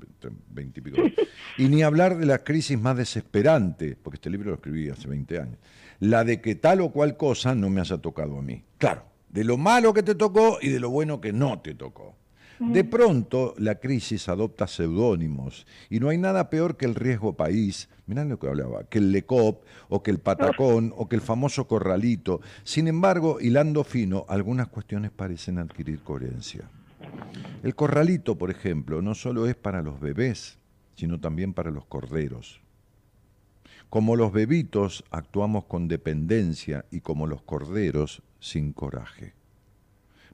veinte y. Y ni hablar de la crisis más desesperante, porque este libro lo escribí hace 20 años la de que tal o cual cosa no me haya tocado a mí. Claro, de lo malo que te tocó y de lo bueno que no te tocó. De pronto la crisis adopta seudónimos y no hay nada peor que el riesgo país, mirá lo que hablaba, que el LECOP o que el Patacón o que el famoso Corralito. Sin embargo, hilando fino, algunas cuestiones parecen adquirir coherencia. El Corralito, por ejemplo, no solo es para los bebés, sino también para los corderos. Como los bebitos actuamos con dependencia y como los corderos sin coraje.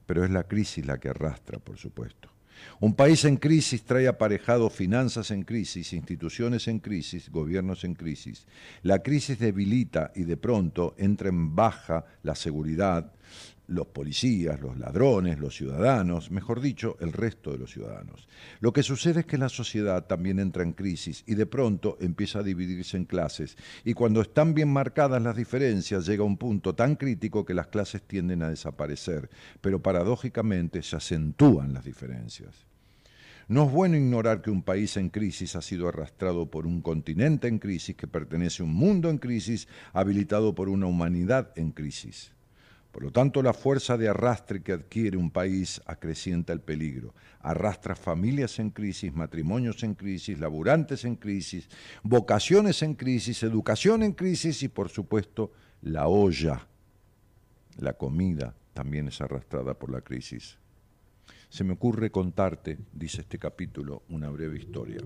Pero es la crisis la que arrastra, por supuesto. Un país en crisis trae aparejado finanzas en crisis, instituciones en crisis, gobiernos en crisis. La crisis debilita y de pronto entra en baja la seguridad, los policías, los ladrones, los ciudadanos, mejor dicho, el resto de los ciudadanos. Lo que sucede es que la sociedad también entra en crisis y de pronto empieza a dividirse en clases y cuando están bien marcadas las diferencias llega un punto tan crítico que las clases tienden a desaparecer, pero paradójicamente se acentúan las diferencias. No es bueno ignorar que un país en crisis ha sido arrastrado por un continente en crisis que pertenece a un mundo en crisis habilitado por una humanidad en crisis. Por lo tanto, la fuerza de arrastre que adquiere un país acrecienta el peligro. Arrastra familias en crisis, matrimonios en crisis, laburantes en crisis, vocaciones en crisis, educación en crisis y, por supuesto, la olla, la comida, también es arrastrada por la crisis. Se me ocurre contarte, dice este capítulo, una breve historia.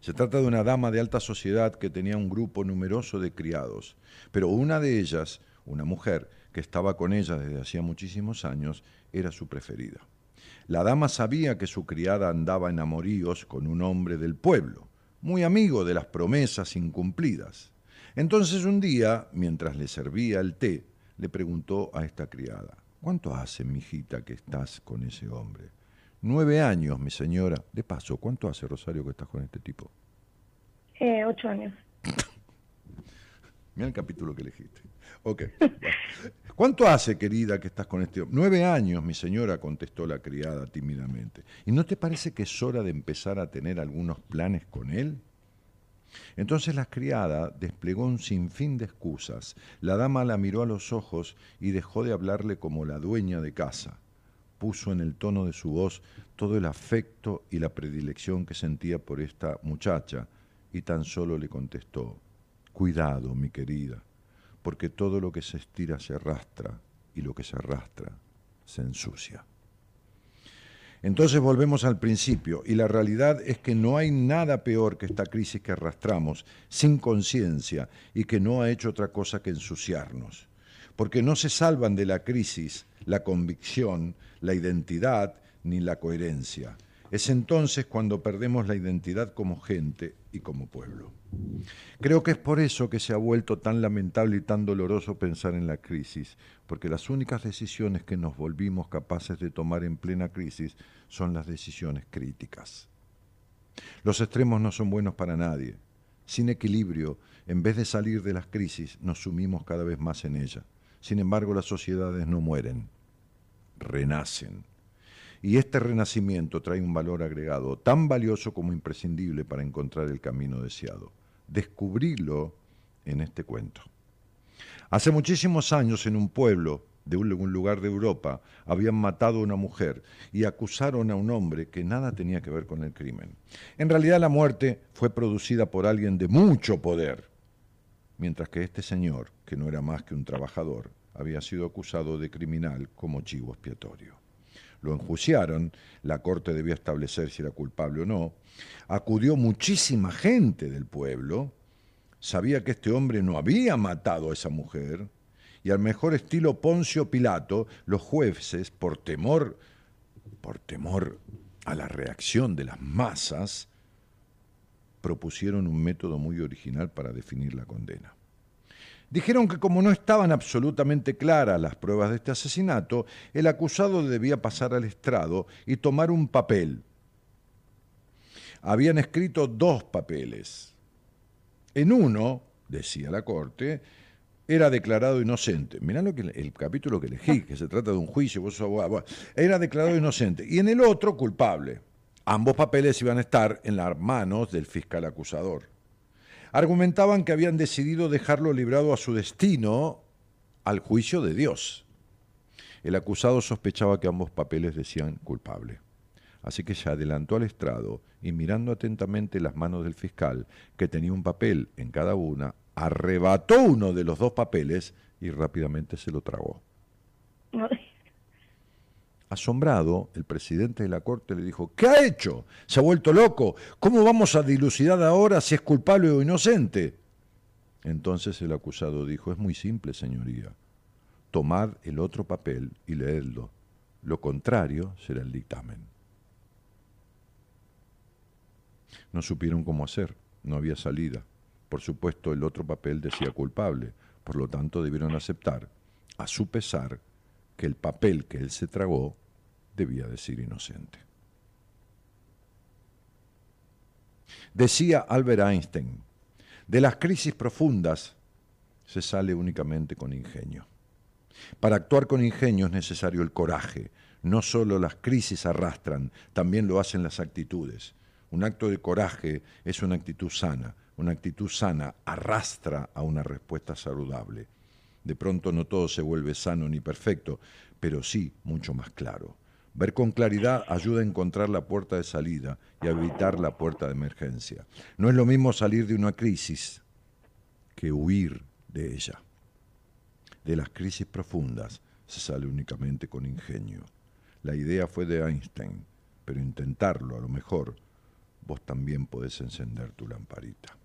Se trata de una dama de alta sociedad que tenía un grupo numeroso de criados, pero una de ellas, una mujer, que estaba con ella desde hacía muchísimos años, era su preferida. La dama sabía que su criada andaba en amoríos con un hombre del pueblo, muy amigo de las promesas incumplidas. Entonces un día, mientras le servía el té, le preguntó a esta criada, ¿cuánto hace, mijita, que estás con ese hombre? Nueve años, mi señora. De paso, ¿cuánto hace, Rosario, que estás con este tipo? Eh, ocho años. Mira el capítulo que elegiste. Ok. ¿Cuánto hace, querida, que estás con este hombre? Nueve años, mi señora, contestó la criada tímidamente. ¿Y no te parece que es hora de empezar a tener algunos planes con él? Entonces la criada desplegó un sinfín de excusas. La dama la miró a los ojos y dejó de hablarle como la dueña de casa. Puso en el tono de su voz todo el afecto y la predilección que sentía por esta muchacha y tan solo le contestó, Cuidado, mi querida porque todo lo que se estira se arrastra y lo que se arrastra se ensucia. Entonces volvemos al principio y la realidad es que no hay nada peor que esta crisis que arrastramos sin conciencia y que no ha hecho otra cosa que ensuciarnos. Porque no se salvan de la crisis la convicción, la identidad ni la coherencia. Es entonces cuando perdemos la identidad como gente y como pueblo. Creo que es por eso que se ha vuelto tan lamentable y tan doloroso pensar en la crisis, porque las únicas decisiones que nos volvimos capaces de tomar en plena crisis son las decisiones críticas. Los extremos no son buenos para nadie. Sin equilibrio, en vez de salir de las crisis, nos sumimos cada vez más en ella. Sin embargo, las sociedades no mueren, renacen. Y este renacimiento trae un valor agregado tan valioso como imprescindible para encontrar el camino deseado. Descubrirlo en este cuento. Hace muchísimos años en un pueblo de un lugar de Europa habían matado a una mujer y acusaron a un hombre que nada tenía que ver con el crimen. En realidad la muerte fue producida por alguien de mucho poder, mientras que este señor, que no era más que un trabajador, había sido acusado de criminal como chivo expiatorio lo enjuiciaron, la corte debía establecer si era culpable o no, acudió muchísima gente del pueblo, sabía que este hombre no había matado a esa mujer, y al mejor estilo Poncio Pilato, los jueces, por temor, por temor a la reacción de las masas, propusieron un método muy original para definir la condena. Dijeron que como no estaban absolutamente claras las pruebas de este asesinato, el acusado debía pasar al estrado y tomar un papel. Habían escrito dos papeles. En uno, decía la corte, era declarado inocente. Mirá lo que el capítulo que elegí, que se trata de un juicio, vos era declarado inocente. Y en el otro, culpable. Ambos papeles iban a estar en las manos del fiscal acusador argumentaban que habían decidido dejarlo librado a su destino al juicio de Dios. El acusado sospechaba que ambos papeles decían culpable. Así que se adelantó al estrado y mirando atentamente las manos del fiscal, que tenía un papel en cada una, arrebató uno de los dos papeles y rápidamente se lo tragó. Asombrado, el presidente de la Corte le dijo, ¿qué ha hecho? ¿Se ha vuelto loco? ¿Cómo vamos a dilucidar ahora si es culpable o inocente? Entonces el acusado dijo, es muy simple, señoría. Tomad el otro papel y leedlo. Lo contrario será el dictamen. No supieron cómo hacer, no había salida. Por supuesto, el otro papel decía culpable, por lo tanto debieron aceptar, a su pesar, que el papel que él se tragó debía decir inocente. Decía Albert Einstein, de las crisis profundas se sale únicamente con ingenio. Para actuar con ingenio es necesario el coraje. No solo las crisis arrastran, también lo hacen las actitudes. Un acto de coraje es una actitud sana. Una actitud sana arrastra a una respuesta saludable. De pronto no todo se vuelve sano ni perfecto, pero sí mucho más claro. Ver con claridad ayuda a encontrar la puerta de salida y a evitar la puerta de emergencia. No es lo mismo salir de una crisis que huir de ella. De las crisis profundas se sale únicamente con ingenio. La idea fue de Einstein, pero intentarlo a lo mejor vos también podés encender tu lamparita.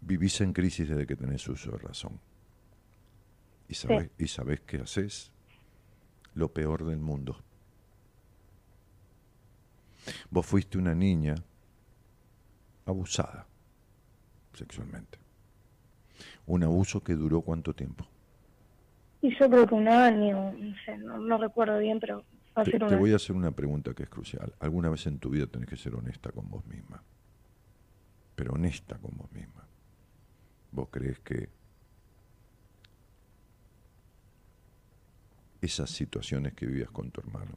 Vivís en crisis desde que tenés uso de razón. ¿Y sabés, ¿Y sabés qué haces? Lo peor del mundo. Vos fuiste una niña abusada sexualmente. Un abuso que duró cuánto tiempo? Y yo creo que un año, no sé, no, recuerdo bien, pero... Te, te voy a hacer una pregunta que es crucial. Alguna vez en tu vida tenés que ser honesta con vos misma. Pero honesta con vos misma. ¿Vos crees que esas situaciones que vivías con tu hermano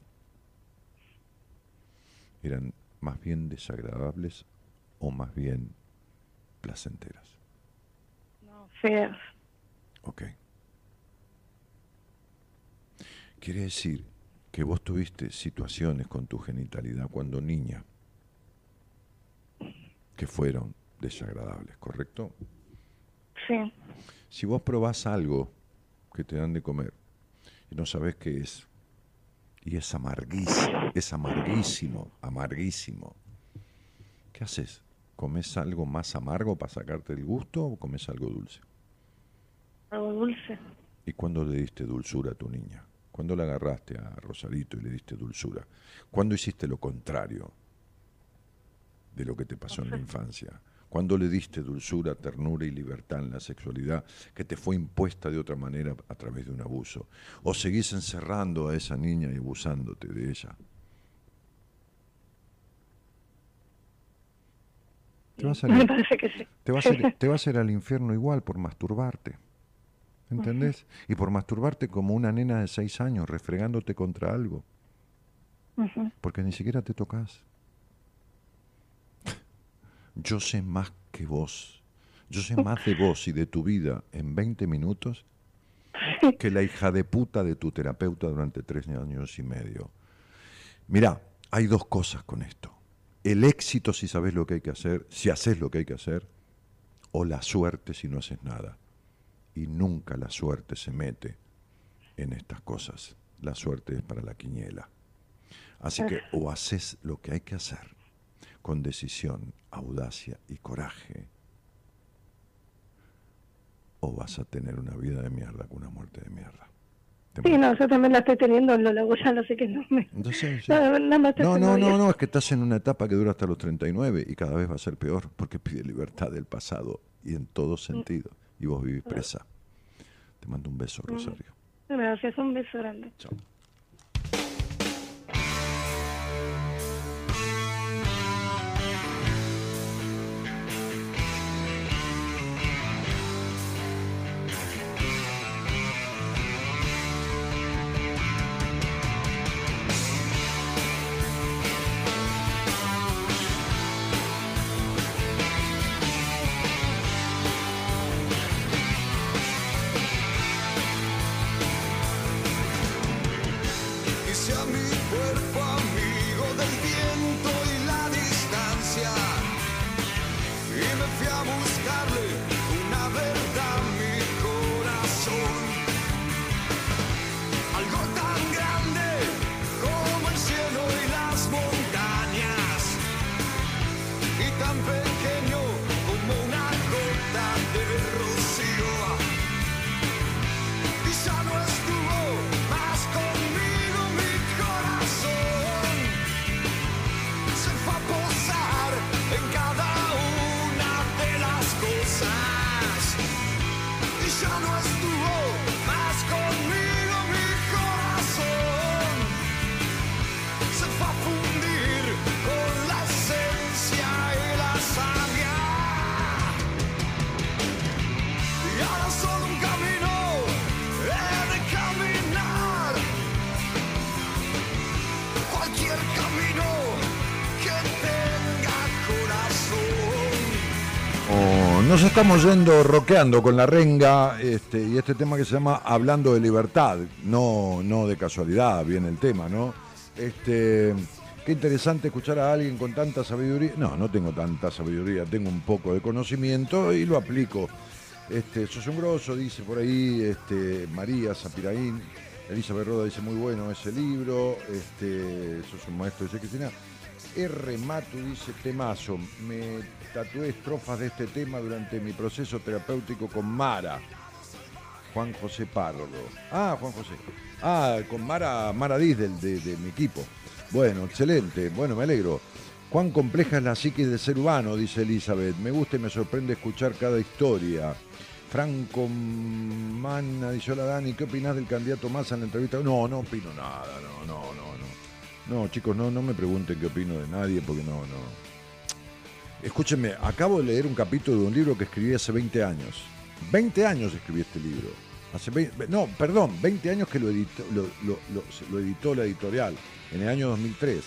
eran más bien desagradables o más bien placenteras? No, feas. Ok. Quiere decir que vos tuviste situaciones con tu genitalidad cuando niña que fueron desagradables, ¿correcto? Sí. Si vos probás algo que te dan de comer y no sabes qué es, y es amarguísimo, es amarguísimo, amarguísimo, ¿qué haces? ¿Comes algo más amargo para sacarte el gusto o comes algo dulce? Algo dulce. ¿Y cuándo le diste dulzura a tu niña? ¿Cuándo la agarraste a Rosarito y le diste dulzura? ¿Cuándo hiciste lo contrario de lo que te pasó en la infancia? ¿Cuándo le diste dulzura, ternura y libertad en la sexualidad que te fue impuesta de otra manera a través de un abuso? ¿O seguís encerrando a esa niña y abusándote de ella? Te vas, a ir, te, vas a te vas a ir al infierno igual por masturbarte. ¿Entendés? Y por masturbarte como una nena de seis años, refregándote contra algo. Porque ni siquiera te tocas. Yo sé más que vos. Yo sé más de vos y de tu vida en 20 minutos que la hija de puta de tu terapeuta durante tres años y medio. Mirá, hay dos cosas con esto el éxito si sabes lo que hay que hacer, si haces lo que hay que hacer, o la suerte si no haces nada. Y nunca la suerte se mete en estas cosas. La suerte es para la quiniela. Así que o haces lo que hay que hacer con decisión, audacia y coraje, o vas a tener una vida de mierda con una muerte de mierda. Sí, no, yo también la estoy teniendo, lo hago ya, no sé qué no me... No, no, no, no, es que estás en una etapa que dura hasta los 39 y cada vez va a ser peor porque pide libertad del pasado y en todo mm. sentido. Y vos vivís presa. Te mando un beso, mm. Rosario. Gracias, un beso grande. Chao. Estamos yendo roqueando con la renga este, y este tema que se llama Hablando de Libertad. No, no de casualidad viene el tema, ¿no? Este, qué interesante escuchar a alguien con tanta sabiduría. No, no tengo tanta sabiduría, tengo un poco de conocimiento y lo aplico. Este, sos un grosso, dice por ahí este, María Zapiraín. Elizabeth Roda dice muy bueno ese libro. Este, sos un maestro, dice Cristina. R. Matu dice temazo. Me tatué estrofas de este tema durante mi proceso terapéutico con Mara. Juan José Pardo. Ah, Juan José. Ah, con Mara, Mara Diz de, de mi equipo. Bueno, excelente. Bueno, me alegro. Cuán compleja es la psiquis del ser humano, dice Elizabeth. Me gusta y me sorprende escuchar cada historia. Franco Manna dice, hola Dani, ¿qué opinás del candidato Massa en la entrevista? No, no opino nada, no, no, no, no. No, chicos, no, no me pregunten qué opino de nadie, porque no, no. Escúchenme, acabo de leer un capítulo de un libro que escribí hace 20 años. 20 años escribí este libro. Hace no, perdón, 20 años que lo editó, lo, editó la editorial, en el año 2003.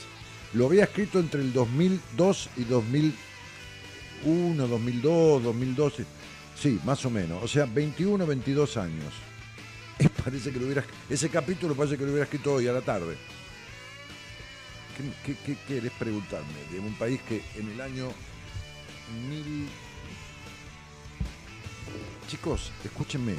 Lo había escrito entre el 2002 y 2001, 2002, 2012. Sí, más o menos. O sea, 21, 22 años. parece que lo hubiera, ese capítulo parece que lo hubiera escrito hoy a la tarde. ¿Qué, qué querés preguntarme? De un país que en el año mil... Chicos, escúchenme.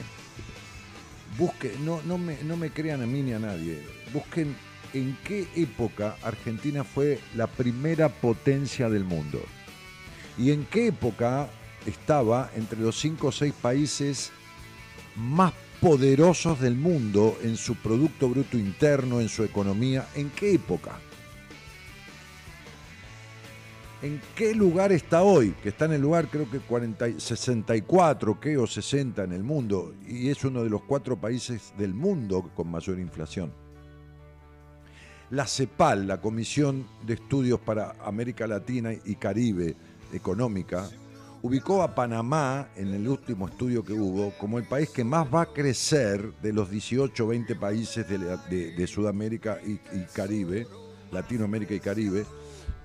Busquen, no, no, me, no me crean a mí ni a nadie. Busquen en qué época Argentina fue la primera potencia del mundo. Y en qué época estaba entre los cinco o seis países más poderosos del mundo en su Producto Bruto Interno, en su economía. ¿En qué época? ¿En qué lugar está hoy? Que está en el lugar creo que 40, 64, ¿qué? o 60 en el mundo, y es uno de los cuatro países del mundo con mayor inflación. La CEPAL, la Comisión de Estudios para América Latina y Caribe Económica, ubicó a Panamá en el último estudio que hubo como el país que más va a crecer de los 18 o 20 países de, Sudamérica y Caribe, Latinoamérica y Caribe,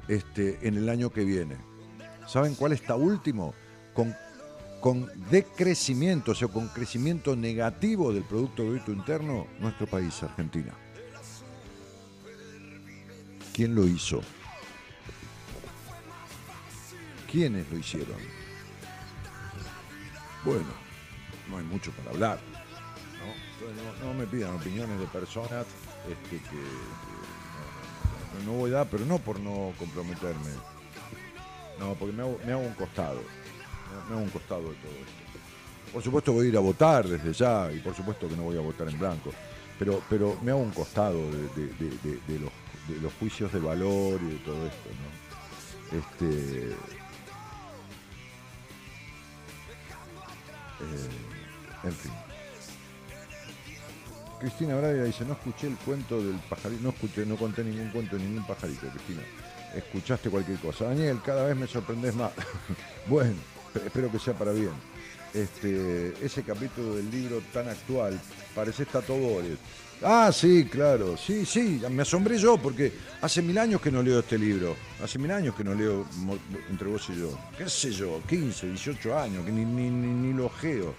este, en el año que viene. ¿Saben cuál está último? Con, con decrecimiento, o sea, con crecimiento negativo del Producto Bruto Interno, nuestro país, Argentina. ¿Quién lo hizo? ¿Quiénes lo hicieron? Bueno, no hay mucho para hablar. No, me pidan opiniones de personas este, que no voy a dar, pero no por no comprometerme. No, porque me hago, un costado. Me hago un costado de todo esto. Por supuesto voy a ir a votar desde ya y por supuesto que no voy a votar en blanco. Pero, pero me hago un costado de, los, juicios de valor y de todo esto. Este, eh, en fin. Cristina Braga dice, no escuché el cuento del pajarito, no escuché, no conté ningún cuento de ningún pajarito, Cristina. Escuchaste cualquier cosa. Daniel, cada vez me sorprendes más. bueno, espero que sea para bien. Este, ese capítulo del libro tan actual, parece Tatobores. Ah, sí, claro, sí, sí, me asombré yo porque hace mil años que no leo este libro, hace mil años que no leo entre vos y yo, qué sé yo, 15, 18 años, que ni, ni lo geo.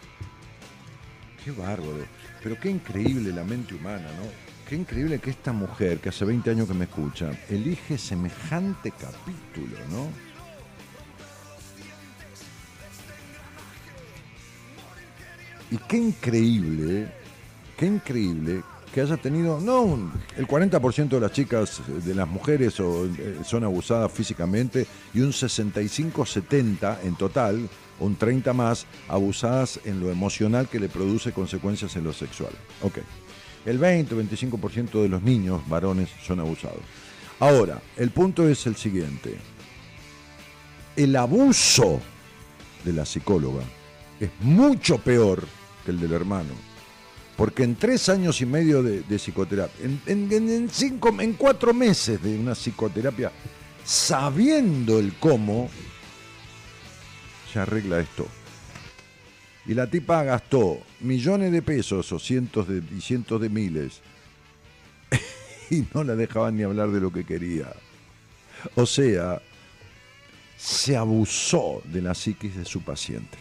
Qué bárbaro. Pero qué increíble la mente humana, ¿no? Qué increíble que esta mujer, que hace 20 años que me escucha, elige semejante capítulo, ¿no? Y qué increíble, qué increíble que haya tenido, no, el 40% de las chicas, de las mujeres eh, son abusadas físicamente y un 65-70 en total un 30 más abusadas en lo emocional que le produce consecuencias en lo sexual. Ok. El 20 o 25% de los niños varones son abusados. Ahora, el punto es el siguiente. El abuso de la psicóloga es mucho peor que el del hermano. Porque en tres años y medio de, psicoterapia, en, cuatro meses de una psicoterapia, sabiendo el cómo, se arregla esto. Y la tipa gastó millones de pesos o cientos de, cientos de miles y no la dejaban ni hablar de lo que quería. O sea, se abusó de la psiquis de su paciente.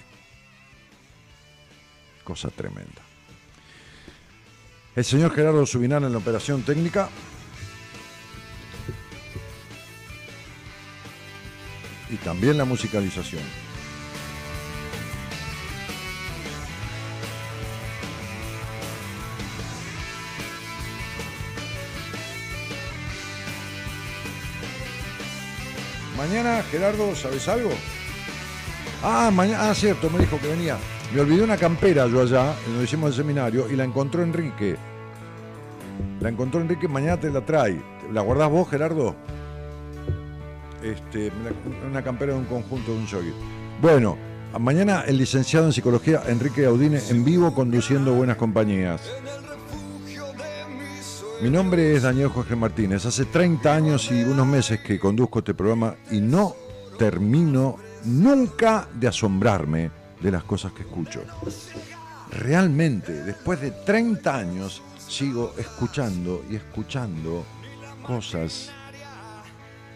cosa tremenda. El señor Gerardo Subinán en la operación técnica. Y también la musicalización. Mañana, Gerardo, ¿sabes algo? Ah, mañana, ah, cierto, me dijo que venía. Me olvidé una campera yo allá, donde hicimos el seminario, y la encontró Enrique. La encontró Enrique, mañana te la trae. ¿La guardás vos, Gerardo? Este, una campera de un conjunto de un jogging. Bueno, mañana el licenciado en psicología Enrique Audine en vivo conduciendo Buenas Compañías. Mi nombre es Daniel Jorge Martínez. Hace 30 años y unos meses que conduzco este programa y no termino nunca de asombrarme de las cosas que escucho. Realmente, después de 30 años, sigo escuchando y escuchando cosas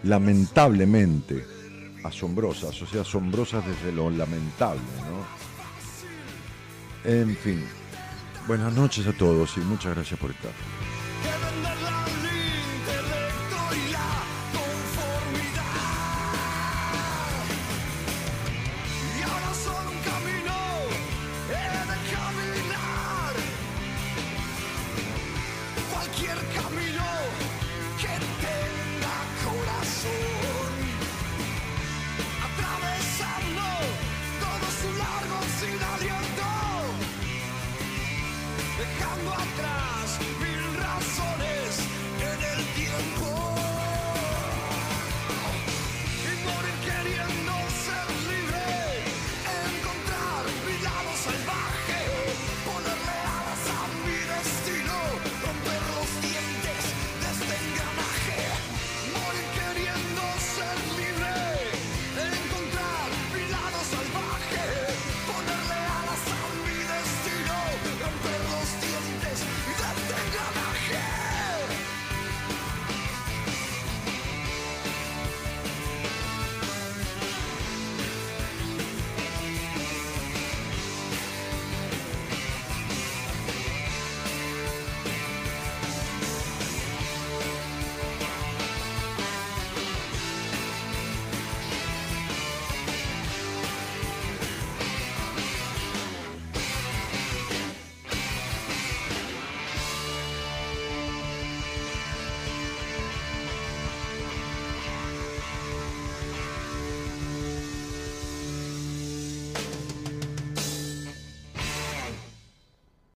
lamentablemente asombrosas, o sea, asombrosas desde lo lamentable, ¿no? En fin, buenas noches a todos y muchas gracias por estar. the